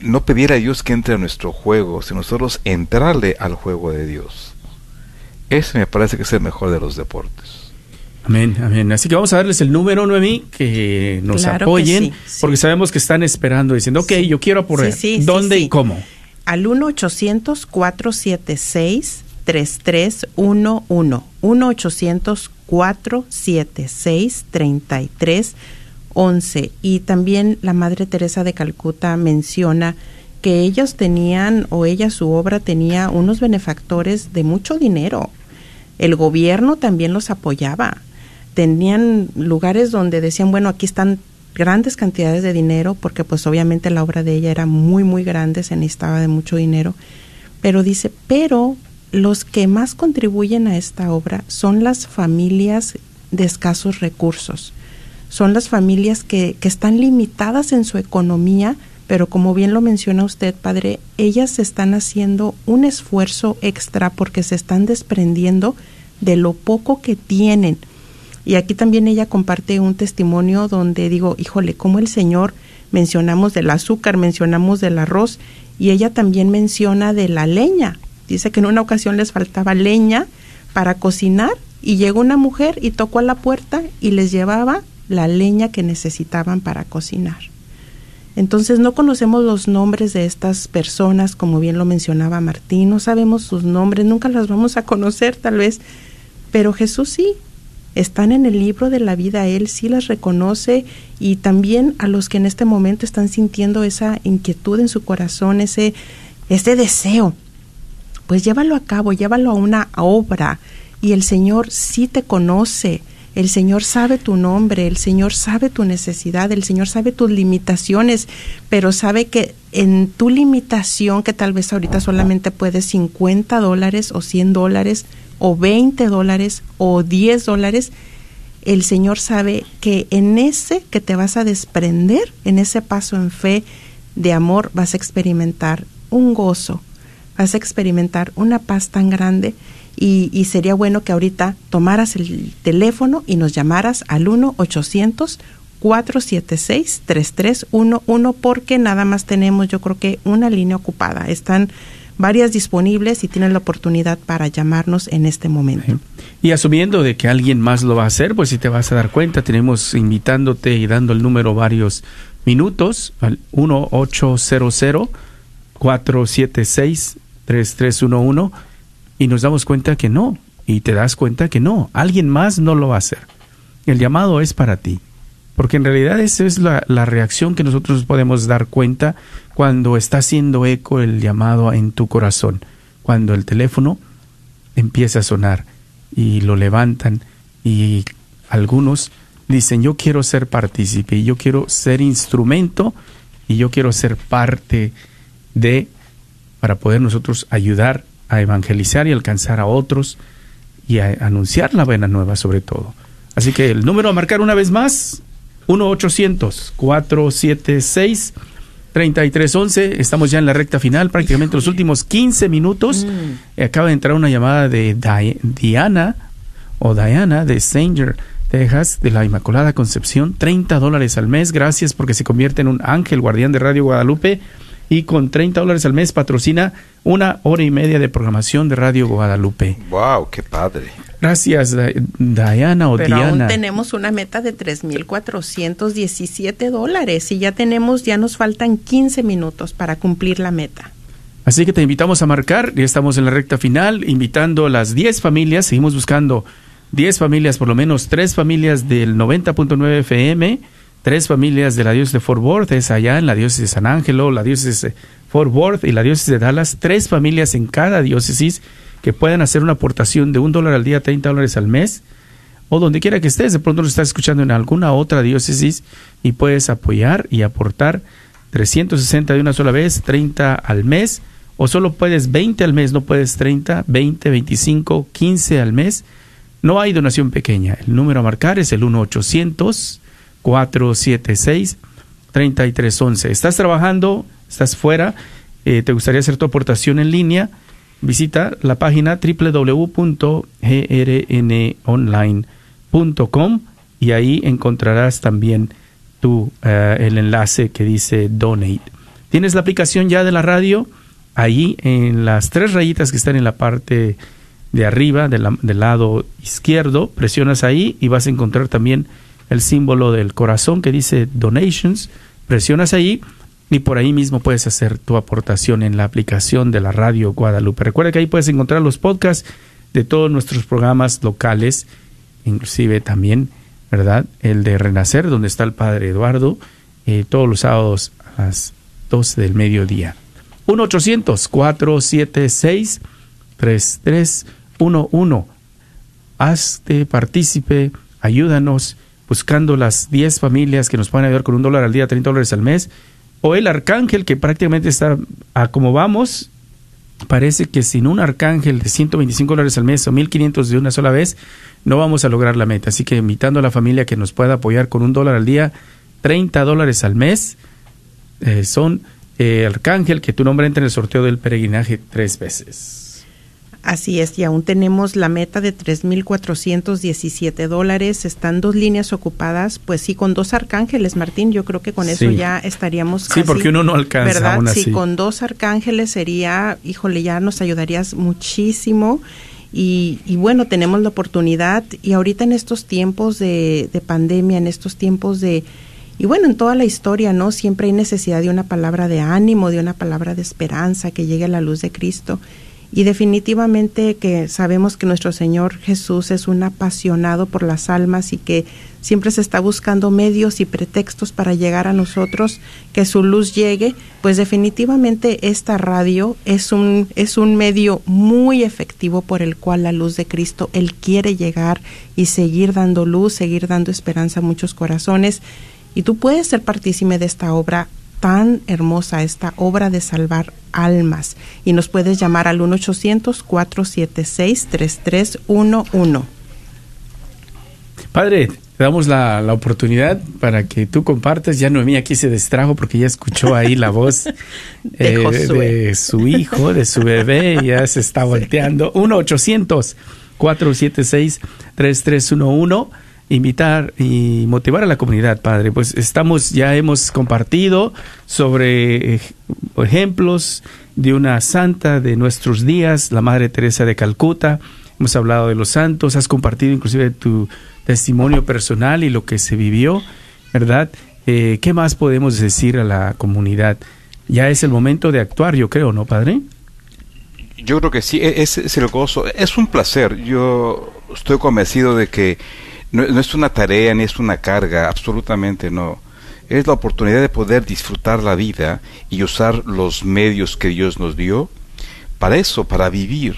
Speaker 6: no pedir a Dios que entre a nuestro juego, sino nosotros entrarle al juego de Dios. Ese me parece que es el mejor de los deportes.
Speaker 4: Amén, amén. Así que vamos a darles el número, Noemí, que nos apoyen, porque sabemos que están esperando, diciendo, ok, yo quiero apoyar. ¿Dónde y cómo?
Speaker 5: Al 1-800-476-3311. 1-800-476-3311. Y también la Madre Teresa de Calcuta menciona que ellos tenían, o ella, su obra tenía unos benefactores de mucho dinero. El gobierno también los apoyaba. Tenían lugares donde decían, bueno, aquí están grandes cantidades de dinero, porque pues obviamente la obra de ella era muy, muy grande, se necesitaba de mucho dinero, pero dice, pero los que más contribuyen a esta obra son las familias de escasos recursos, son las familias que, que están limitadas en su economía, pero como bien lo menciona usted, padre, ellas están haciendo un esfuerzo extra porque se están desprendiendo de lo poco que tienen y aquí también ella comparte un testimonio donde digo, híjole, como el Señor mencionamos del azúcar, mencionamos del arroz y ella también menciona de la leña. Dice que en una ocasión les faltaba leña, para cocinar y llegó una mujer y tocó a la puerta y les llevaba la leña que necesitaban para cocinar. Entonces no conocemos los nombres de estas personas, como bien lo mencionaba Martín, no sabemos sus nombres, nunca las vamos a conocer tal vez, pero Jesús sí, están en el libro de la vida, Él sí las reconoce y también a los que en este momento están sintiendo esa inquietud en su corazón, ese, ese deseo, pues llévalo a cabo, llévalo a una obra. Y el Señor sí te conoce, el Señor sabe tu nombre, el Señor sabe tu necesidad, el Señor sabe tus limitaciones, pero sabe que en tu limitación, que tal vez ahorita solamente puedes 50 dólares o 100 dólares o 20 dólares o 10 dólares, el Señor sabe que en ese que te vas a desprender, en ese paso en fe de amor, vas a experimentar un gozo, vas a experimentar una paz tan grande y, sería bueno que ahorita tomaras el teléfono y nos llamaras al 1-800-476-3311 porque nada más tenemos yo creo que una línea ocupada. Están varias disponibles y tienen la oportunidad para llamarnos en este momento.
Speaker 4: Y asumiendo de que alguien más lo va a hacer, pues si te vas a dar cuenta, tenemos invitándote y dando el número varios minutos al 1-800 476 3311 y nos damos cuenta que no, y te das cuenta que no, alguien más no lo va a hacer. El llamado es para ti, porque en realidad esa es la, reacción que nosotros podemos dar cuenta cuando está haciendo eco el llamado en tu corazón, cuando el teléfono empieza a sonar y lo levantan y algunos dicen yo quiero ser partícipe, yo quiero ser instrumento y yo quiero ser parte de para poder nosotros ayudar a evangelizar y alcanzar a otros y a anunciar la buena nueva sobre todo. Así que el número a marcar una vez más, 1-800-476-3311. Estamos ya en la recta final, prácticamente los últimos 15 minutos. Mm. Acaba de entrar una llamada de Diana o Diana de Sanger, Texas, de la Inmaculada Concepción. 30 dólares al mes. Gracias porque se convierte en un ángel guardián de Radio Guadalupe y con 30 dólares al mes patrocina una hora y media de programación de Radio Guadalupe.
Speaker 6: ¡Wow! ¡Qué padre!
Speaker 4: Gracias, Diana o
Speaker 5: Pero
Speaker 4: Diana.
Speaker 5: Aún tenemos una meta de 3.417 dólares y ya tenemos, ya nos faltan 15 minutos para cumplir la meta.
Speaker 4: Así que te invitamos a marcar, ya estamos en la recta final, invitando a las 10 familias, seguimos buscando 10 familias, por lo menos 3 familias del 90.9 FM tres familias de la diócesis de Fort Worth, es allá en la diócesis de San Ángelo, la diócesis de Fort Worth y la diócesis de Dallas, tres familias en cada diócesis que puedan hacer una aportación de un dólar al día, 30 dólares al mes, o donde quiera que estés, de pronto nos estás escuchando en alguna otra diócesis y puedes apoyar y aportar 360 de una sola vez, 30 al mes, o solo puedes 20 al mes, no puedes 30, 20, 25, 15 al mes. No hay donación pequeña. El número a marcar es el 1 800 476-3311. ¿Estás trabajando? ¿Estás fuera? Eh, ¿Te gustaría hacer tu aportación en línea? Visita la página www.grnonline.com y ahí encontrarás también tu, eh, el enlace que dice Donate. ¿Tienes la aplicación ya de la radio? Ahí en las tres rayitas que están en la parte de arriba, del lado izquierdo, presionas ahí y vas a encontrar también el símbolo del corazón que dice donations, presionas ahí y por ahí mismo puedes hacer tu aportación en la aplicación de la radio Guadalupe. Recuerda que ahí puedes encontrar los podcasts de todos nuestros programas locales, inclusive también, ¿verdad? El de Renacer, donde está el Padre Eduardo, eh, todos los sábados a las 12 del mediodía. 1-800-476-3311. Hazte partícipe, ayúdanos buscando las 10 familias que nos pueden ayudar con un dólar al día, 30 dólares al mes, o el arcángel que prácticamente está a como vamos, parece que sin un arcángel de 125 dólares al mes o 1500 de una sola vez, no vamos a lograr la meta. Así que invitando a la familia que nos pueda apoyar con un dólar al día, 30 dólares al mes, eh, son eh, arcángel que tu nombre entra en el sorteo del peregrinaje tres veces.
Speaker 5: Así es, y aún tenemos la meta de 3.417 dólares. Están dos líneas ocupadas, pues sí, con dos arcángeles, Martín. Yo creo que con eso ya estaríamos.
Speaker 4: Sí, porque uno no alcanza.
Speaker 5: ¿Verdad? Sí, con dos arcángeles sería, híjole, ya nos ayudarías muchísimo. Y, y, bueno, tenemos la oportunidad y ahorita en estos tiempos de, de pandemia, en estos tiempos de, y bueno, en toda la historia, ¿no? Siempre hay necesidad de una palabra de ánimo, de una palabra de esperanza, que llegue a la luz de Cristo. Y definitivamente que sabemos que nuestro Señor Jesús es un apasionado por las almas y que siempre se está buscando medios y pretextos para llegar a nosotros, que su luz llegue, pues definitivamente esta radio es un, es un medio muy efectivo por el cual la luz de Cristo, Él quiere llegar y seguir dando luz, seguir dando esperanza a muchos corazones. Y tú puedes ser partícipe de esta obra tan hermosa, esta obra de salvar almas. Y nos puedes llamar al 1-800-476-3311.
Speaker 4: Padre, te damos la, la, oportunidad para que tú compartas. Ya Noemí aquí se distrajo porque ya escuchó ahí la voz [laughs]
Speaker 5: de,
Speaker 4: eh, de su hijo, de su bebé, y ya se está [laughs] volteando. 1-800-476-3311 invitar y motivar a la comunidad, Padre. Pues estamos, ya hemos compartido sobre ejemplos de una santa de nuestros días, la Madre Teresa de Calcuta. Hemos hablado de los santos, has compartido inclusive tu testimonio personal y lo que se vivió, ¿verdad? Eh, ¿Qué más podemos decir a la comunidad? Ya es el momento de actuar, yo creo, ¿no, Padre?
Speaker 6: Yo creo que sí, es, es el gozo, es un placer. Yo estoy convencido de que no, no, es una tarea ni es una carga, absolutamente no. Es la oportunidad de poder disfrutar la vida y usar los medios que Dios nos dio para eso, para vivir.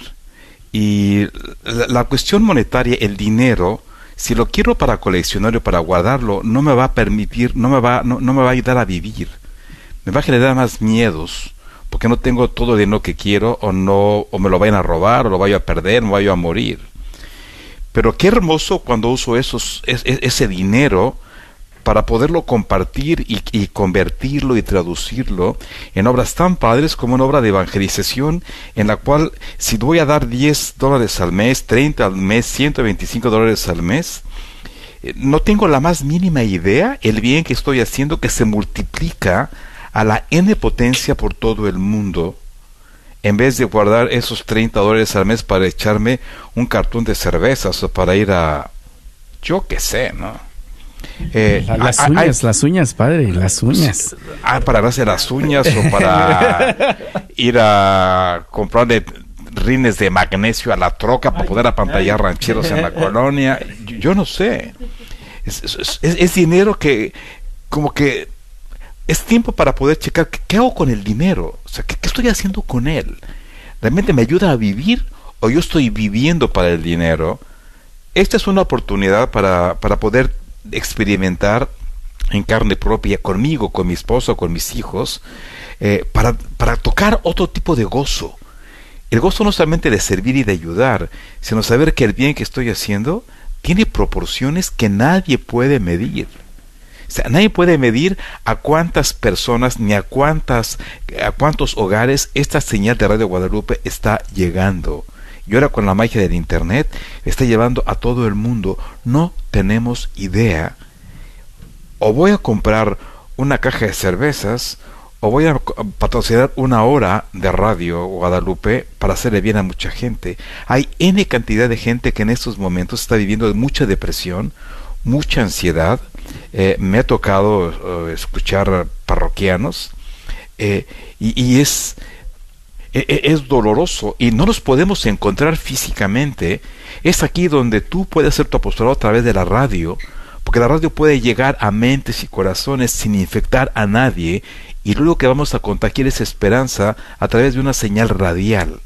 Speaker 6: Y la, cuestión monetaria, el dinero, si lo quiero para coleccionar o para guardarlo, no me va a permitir, no me va, no, no me va a ayudar a vivir. Me va a generar más miedos, porque no tengo todo el dinero que quiero, o no, o me lo vayan a robar, o lo vaya a perder, me vaya a morir. Pero qué hermoso cuando uso esos, ese dinero para poderlo compartir y, y, convertirlo y traducirlo en obras tan padres como una obra de evangelización en la cual si voy a dar 10 dólares al mes, 30 al mes, 125 dólares al mes, eh, no tengo la más mínima idea el bien que estoy haciendo que se multiplica a la n potencia por todo el mundo en vez de guardar esos 30 dólares al mes para echarme un cartón de cervezas o para ir a, yo qué sé, ¿no?
Speaker 4: Eh, las uñas, las uñas, padre, las uñas.
Speaker 6: Ah, para darse las uñas o para [laughs] ir a comprarle rines de magnesio a la troca para poder apantallar rancheros en la [laughs] colonia. Yo, yo no sé. Es, es, es, es, dinero que como que es tiempo para poder checar qué, hago con el dinero, o sea, ¿qué, qué, estoy haciendo con él. ¿Realmente me ayuda a vivir o yo estoy viviendo para el dinero? Esta es una oportunidad para, para poder experimentar en carne propia conmigo, con mi esposo, con mis hijos, eh, para, para tocar otro tipo de gozo. El gozo no solamente de servir y de ayudar, sino saber que el bien que estoy haciendo tiene proporciones que nadie puede medir. Nadie puede medir a cuántas personas ni a cuántas a cuántos hogares esta señal de Radio Guadalupe está llegando. Y ahora con la magia del internet está llevando a todo el mundo. No tenemos idea. O voy a comprar una caja de cervezas o voy a patrocinar una hora de radio Guadalupe para hacerle bien a mucha gente. Hay N cantidad de gente que en estos momentos está viviendo mucha depresión, mucha ansiedad, eh, me ha tocado uh, escuchar parroquianos eh, y, es, e, es doloroso y no nos podemos encontrar físicamente. Es aquí donde tú puedes hacer tu apostolado a través de la radio, porque la radio puede llegar a mentes y corazones sin infectar a nadie y luego que vamos a contagiar esa esperanza a través de una señal radial,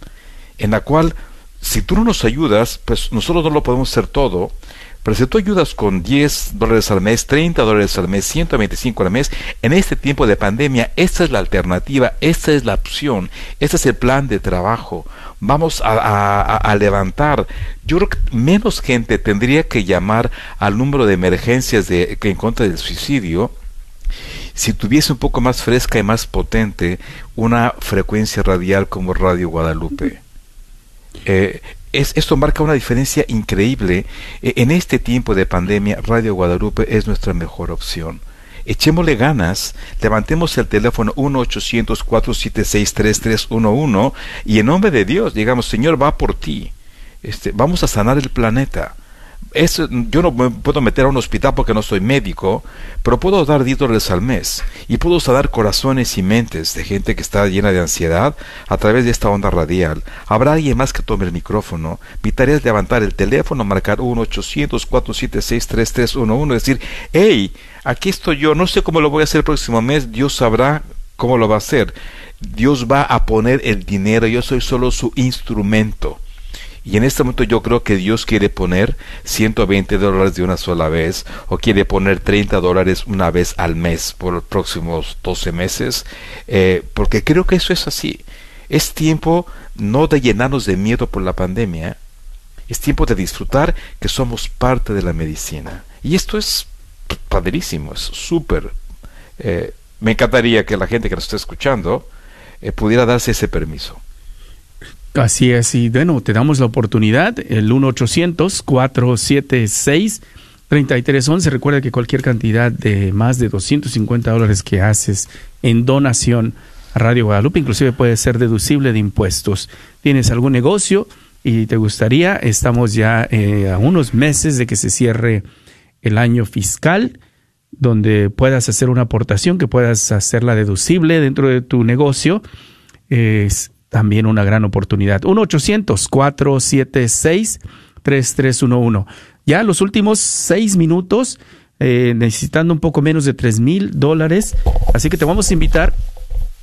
Speaker 6: en la cual si tú no nos ayudas, pues nosotros no lo podemos hacer todo, pero si tú ayudas con 10 dólares al mes, 30 dólares al mes, 125 al mes, en este tiempo de pandemia, esta es la alternativa, esta es la opción, este es el plan de trabajo. Vamos a, a, a levantar. Yo creo que menos gente tendría que llamar al número de emergencias de, que en contra del suicidio si tuviese un poco más fresca y más potente una frecuencia radial como Radio Guadalupe. Eh, es, esto marca una diferencia increíble. En este tiempo de pandemia, Radio Guadalupe es nuestra mejor opción. Echémosle ganas, levantemos el teléfono 1-800-476-3311 y en nombre de Dios digamos, Señor, va por ti. Este, vamos a sanar el planeta. Yo no me puedo meter a un hospital porque no soy médico, pero puedo dar 10 dólares al mes y puedo sanar corazones y mentes de gente que está llena de ansiedad a través de esta onda radial. Habrá alguien más que tome el micrófono. Mi tarea es levantar el teléfono, marcar 1-800-476-3311 y decir, hey, aquí estoy yo, no sé cómo lo voy a hacer el próximo mes, Dios sabrá cómo lo va a hacer. Dios va a poner el dinero, yo soy solo su instrumento. Y en este momento yo creo que Dios quiere poner 120 dólares de una sola vez o quiere poner 30 dólares una vez al mes por los próximos 12 meses, eh, porque creo que eso es así. Es tiempo no de llenarnos de miedo por la pandemia, es tiempo de disfrutar que somos parte de la medicina. Y esto es padrísimo, es súper. Eh, me encantaría que la gente que nos esté escuchando eh, pudiera darse ese permiso.
Speaker 4: Así es, y bueno, te damos la oportunidad, el 1-800-476-3311. Recuerda que cualquier cantidad de más de 250 dólares que haces en donación a Radio Guadalupe, inclusive puede ser deducible de impuestos. ¿Tienes algún negocio y te gustaría? Estamos ya eh, a unos meses de que se cierre el año fiscal donde puedas hacer una aportación, que puedas hacerla deducible dentro de tu negocio. Es también una gran oportunidad. 1-800-476-3311. Ya los últimos seis minutos, eh, necesitando un poco menos de tres mil dólares. Así que te vamos a invitar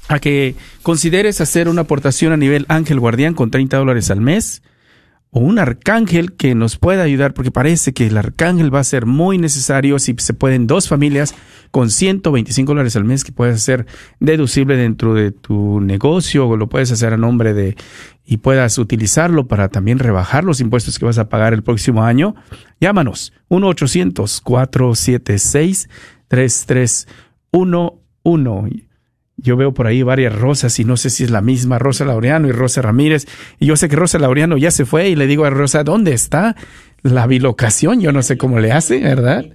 Speaker 4: a que consideres hacer una aportación a nivel Ángel Guardián con 30 dólares al mes o un arcángel que nos pueda ayudar, porque parece que el arcángel va a ser muy necesario si se pueden dos familias con 125 dólares al mes que puedes hacer deducible dentro de tu negocio o lo puedes hacer a nombre de y puedas utilizarlo para también rebajar los impuestos que vas a pagar el próximo año. Llámanos 1-800-476-3311 yo veo por ahí varias rosas y no sé si es la misma Rosa Laureano y Rosa Ramírez. Y yo sé que Rosa Laureano ya se fue y le digo a Rosa, ¿dónde está la bilocación? Yo no sé cómo le hace, ¿verdad?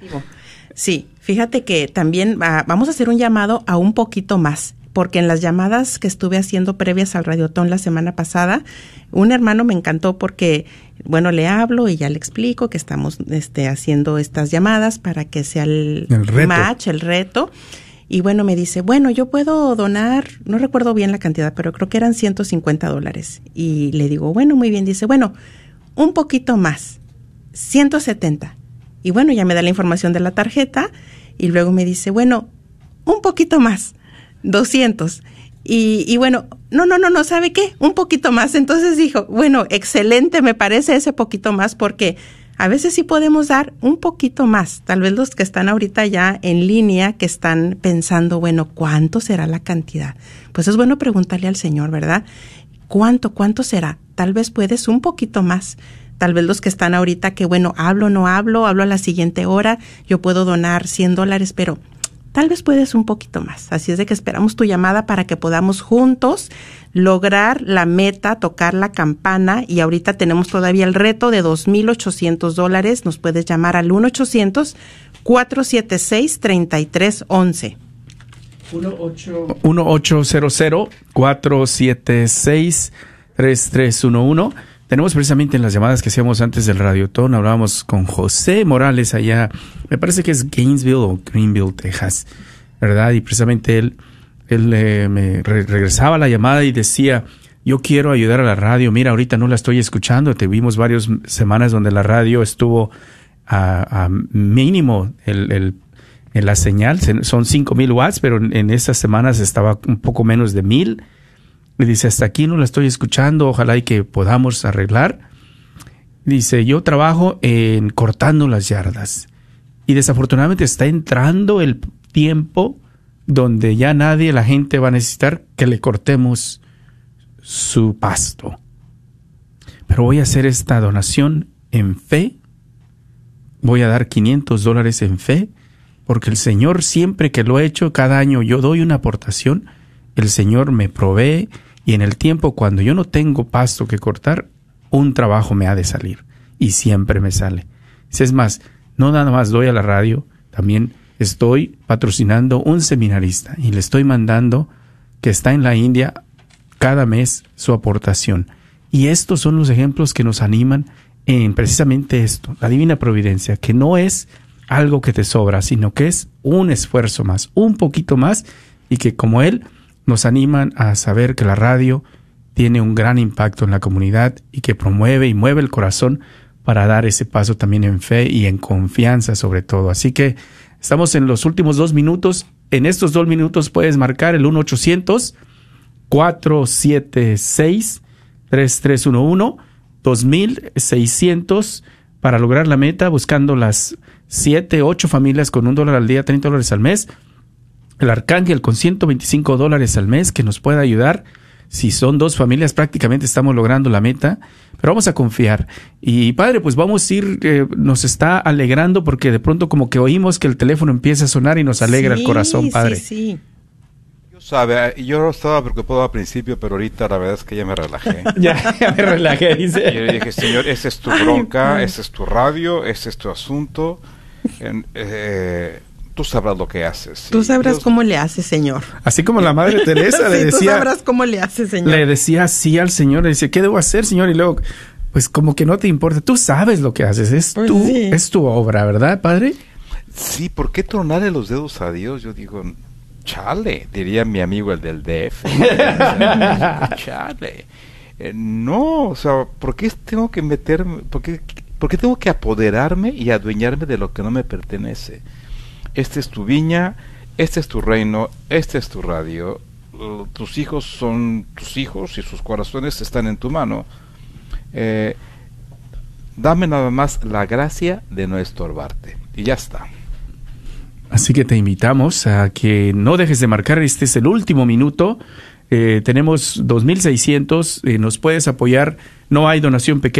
Speaker 5: Sí, fíjate que también vamos a hacer un llamado a un poquito más porque en las llamadas que estuve haciendo previas al Radiotón la semana pasada, un hermano me encantó porque, bueno, le hablo y ya le explico que estamos este, haciendo estas llamadas para que sea el, match, el reto. Y bueno, me dice, bueno, yo puedo donar, no recuerdo bien la cantidad, pero creo que eran 150 dólares. Y le digo, bueno, muy bien. Dice, bueno, un poquito más, 170. Y bueno, ya me da la información de la tarjeta y luego me dice, bueno, un poquito más, 200. Y, y, bueno, no, no, no, no, ¿sabe qué? Un poquito más. Entonces dijo, bueno, excelente, me parece ese poquito más porque a veces sí podemos dar un poquito más. Tal vez los que están ahorita ya en línea, que están pensando, bueno, ¿cuánto será la cantidad? Pues es bueno preguntarle al Señor, ¿verdad? ¿Cuánto, cuánto será? Tal vez puedes un poquito más. Tal vez los que están ahorita que, bueno, hablo, no hablo, hablo a la siguiente hora, yo puedo donar 100 dólares, pero tal vez puedes un poquito más. Así es de que esperamos tu llamada para que podamos juntos lograr la meta, tocar la campana y ahorita tenemos todavía el reto de 2.800 dólares. Nos puedes llamar al 1-800-476-3311.
Speaker 4: 1-800-476-3311. Tenemos precisamente en las llamadas que hacíamos antes del Radiotón, hablábamos con José Morales allá, me parece que es Gainesville o Greenville, Texas, ¿verdad? Y precisamente él, él eh, me re regresaba la llamada y decía, yo quiero ayudar a la radio, mira, ahorita no la estoy escuchando, te vimos varias semanas donde la radio estuvo a, mínimo el, en la señal, son 5000 watts, pero en, en estas semanas estaba un poco menos de 1000 Dice, hasta aquí no la estoy escuchando, ojalá y que podamos arreglar. Dice, yo trabajo en cortando las yardas. Y desafortunadamente está entrando el tiempo donde ya nadie, la gente va a necesitar que le cortemos su pasto. Pero voy a hacer esta donación en fe. Voy a dar 500 dólares en fe, porque el Señor siempre que lo he hecho, cada año yo doy una aportación, el Señor me provee y en el tiempo cuando yo no tengo pasto que cortar, un trabajo me ha de salir y siempre me sale. Es más, no nada más doy a la radio, también estoy patrocinando un seminarista y le estoy mandando que está en la India cada mes su aportación. Y estos son los ejemplos que nos animan en precisamente esto, la divina providencia, que no es algo que te sobra, sino que es un esfuerzo más, un poquito más, y que como Él nos animan a saber que la radio tiene un gran impacto en la comunidad y que promueve y mueve el corazón para dar ese paso también en fe y en confianza sobre todo. Así que estamos en los últimos dos minutos. En estos dos minutos puedes marcar el 1-800-476-3311, 2600 para lograr la meta, buscando las 7, 8 familias con un dólar al día, 30 dólares al mes. El Arcángel con 125 dólares al mes que nos puede ayudar si son dos familias, prácticamente estamos logrando la meta, pero vamos a confiar. Y padre, pues vamos a ir, eh, nos está alegrando porque de pronto como que oímos que el teléfono empieza a sonar y nos alegra el corazón, padre. Sí, sí.
Speaker 6: Yo sabe, yo estaba preocupado al principio, pero ahorita la verdad es que ya me relajé. [laughs]
Speaker 4: ya, ya, me relajé, dice.
Speaker 6: Y yo dije, señor, esa es tu bronca, ese es tu radio, ese es tu asunto. eh, tú sabrás lo que haces.
Speaker 5: Tú sabrás cómo le haces, Señor.
Speaker 4: Así como la Madre [laughs] Teresa le decía.
Speaker 5: Tú sabrás cómo le haces, Señor.
Speaker 4: Le decía así al Señor, le decía, ¿qué debo hacer, Señor? Y luego, pues como que no te importa, tú sabes lo que haces, es,
Speaker 5: Pues
Speaker 4: tu,
Speaker 5: sí.
Speaker 4: es tu obra, ¿verdad, Padre?
Speaker 6: Sí, ¿por qué tronarle los dedos a Dios? Yo digo, chale, diría mi amigo el del DF. [laughs] chale. Eh, no, o sea, ¿por qué tengo que meterme, por qué, por qué tengo que apoderarme y adueñarme de lo que no me pertenece? Esta es tu viña, este es tu reino, este es tu radio, tus hijos son tus hijos y sus corazones están en tu mano. Eh, dame nada más la gracia de no estorbarte. Y ya está.
Speaker 4: Así que te invitamos a que no dejes de marcar, este es el último minuto. Eh, tenemos 2.600, eh, nos puedes apoyar, no hay donación pequeña.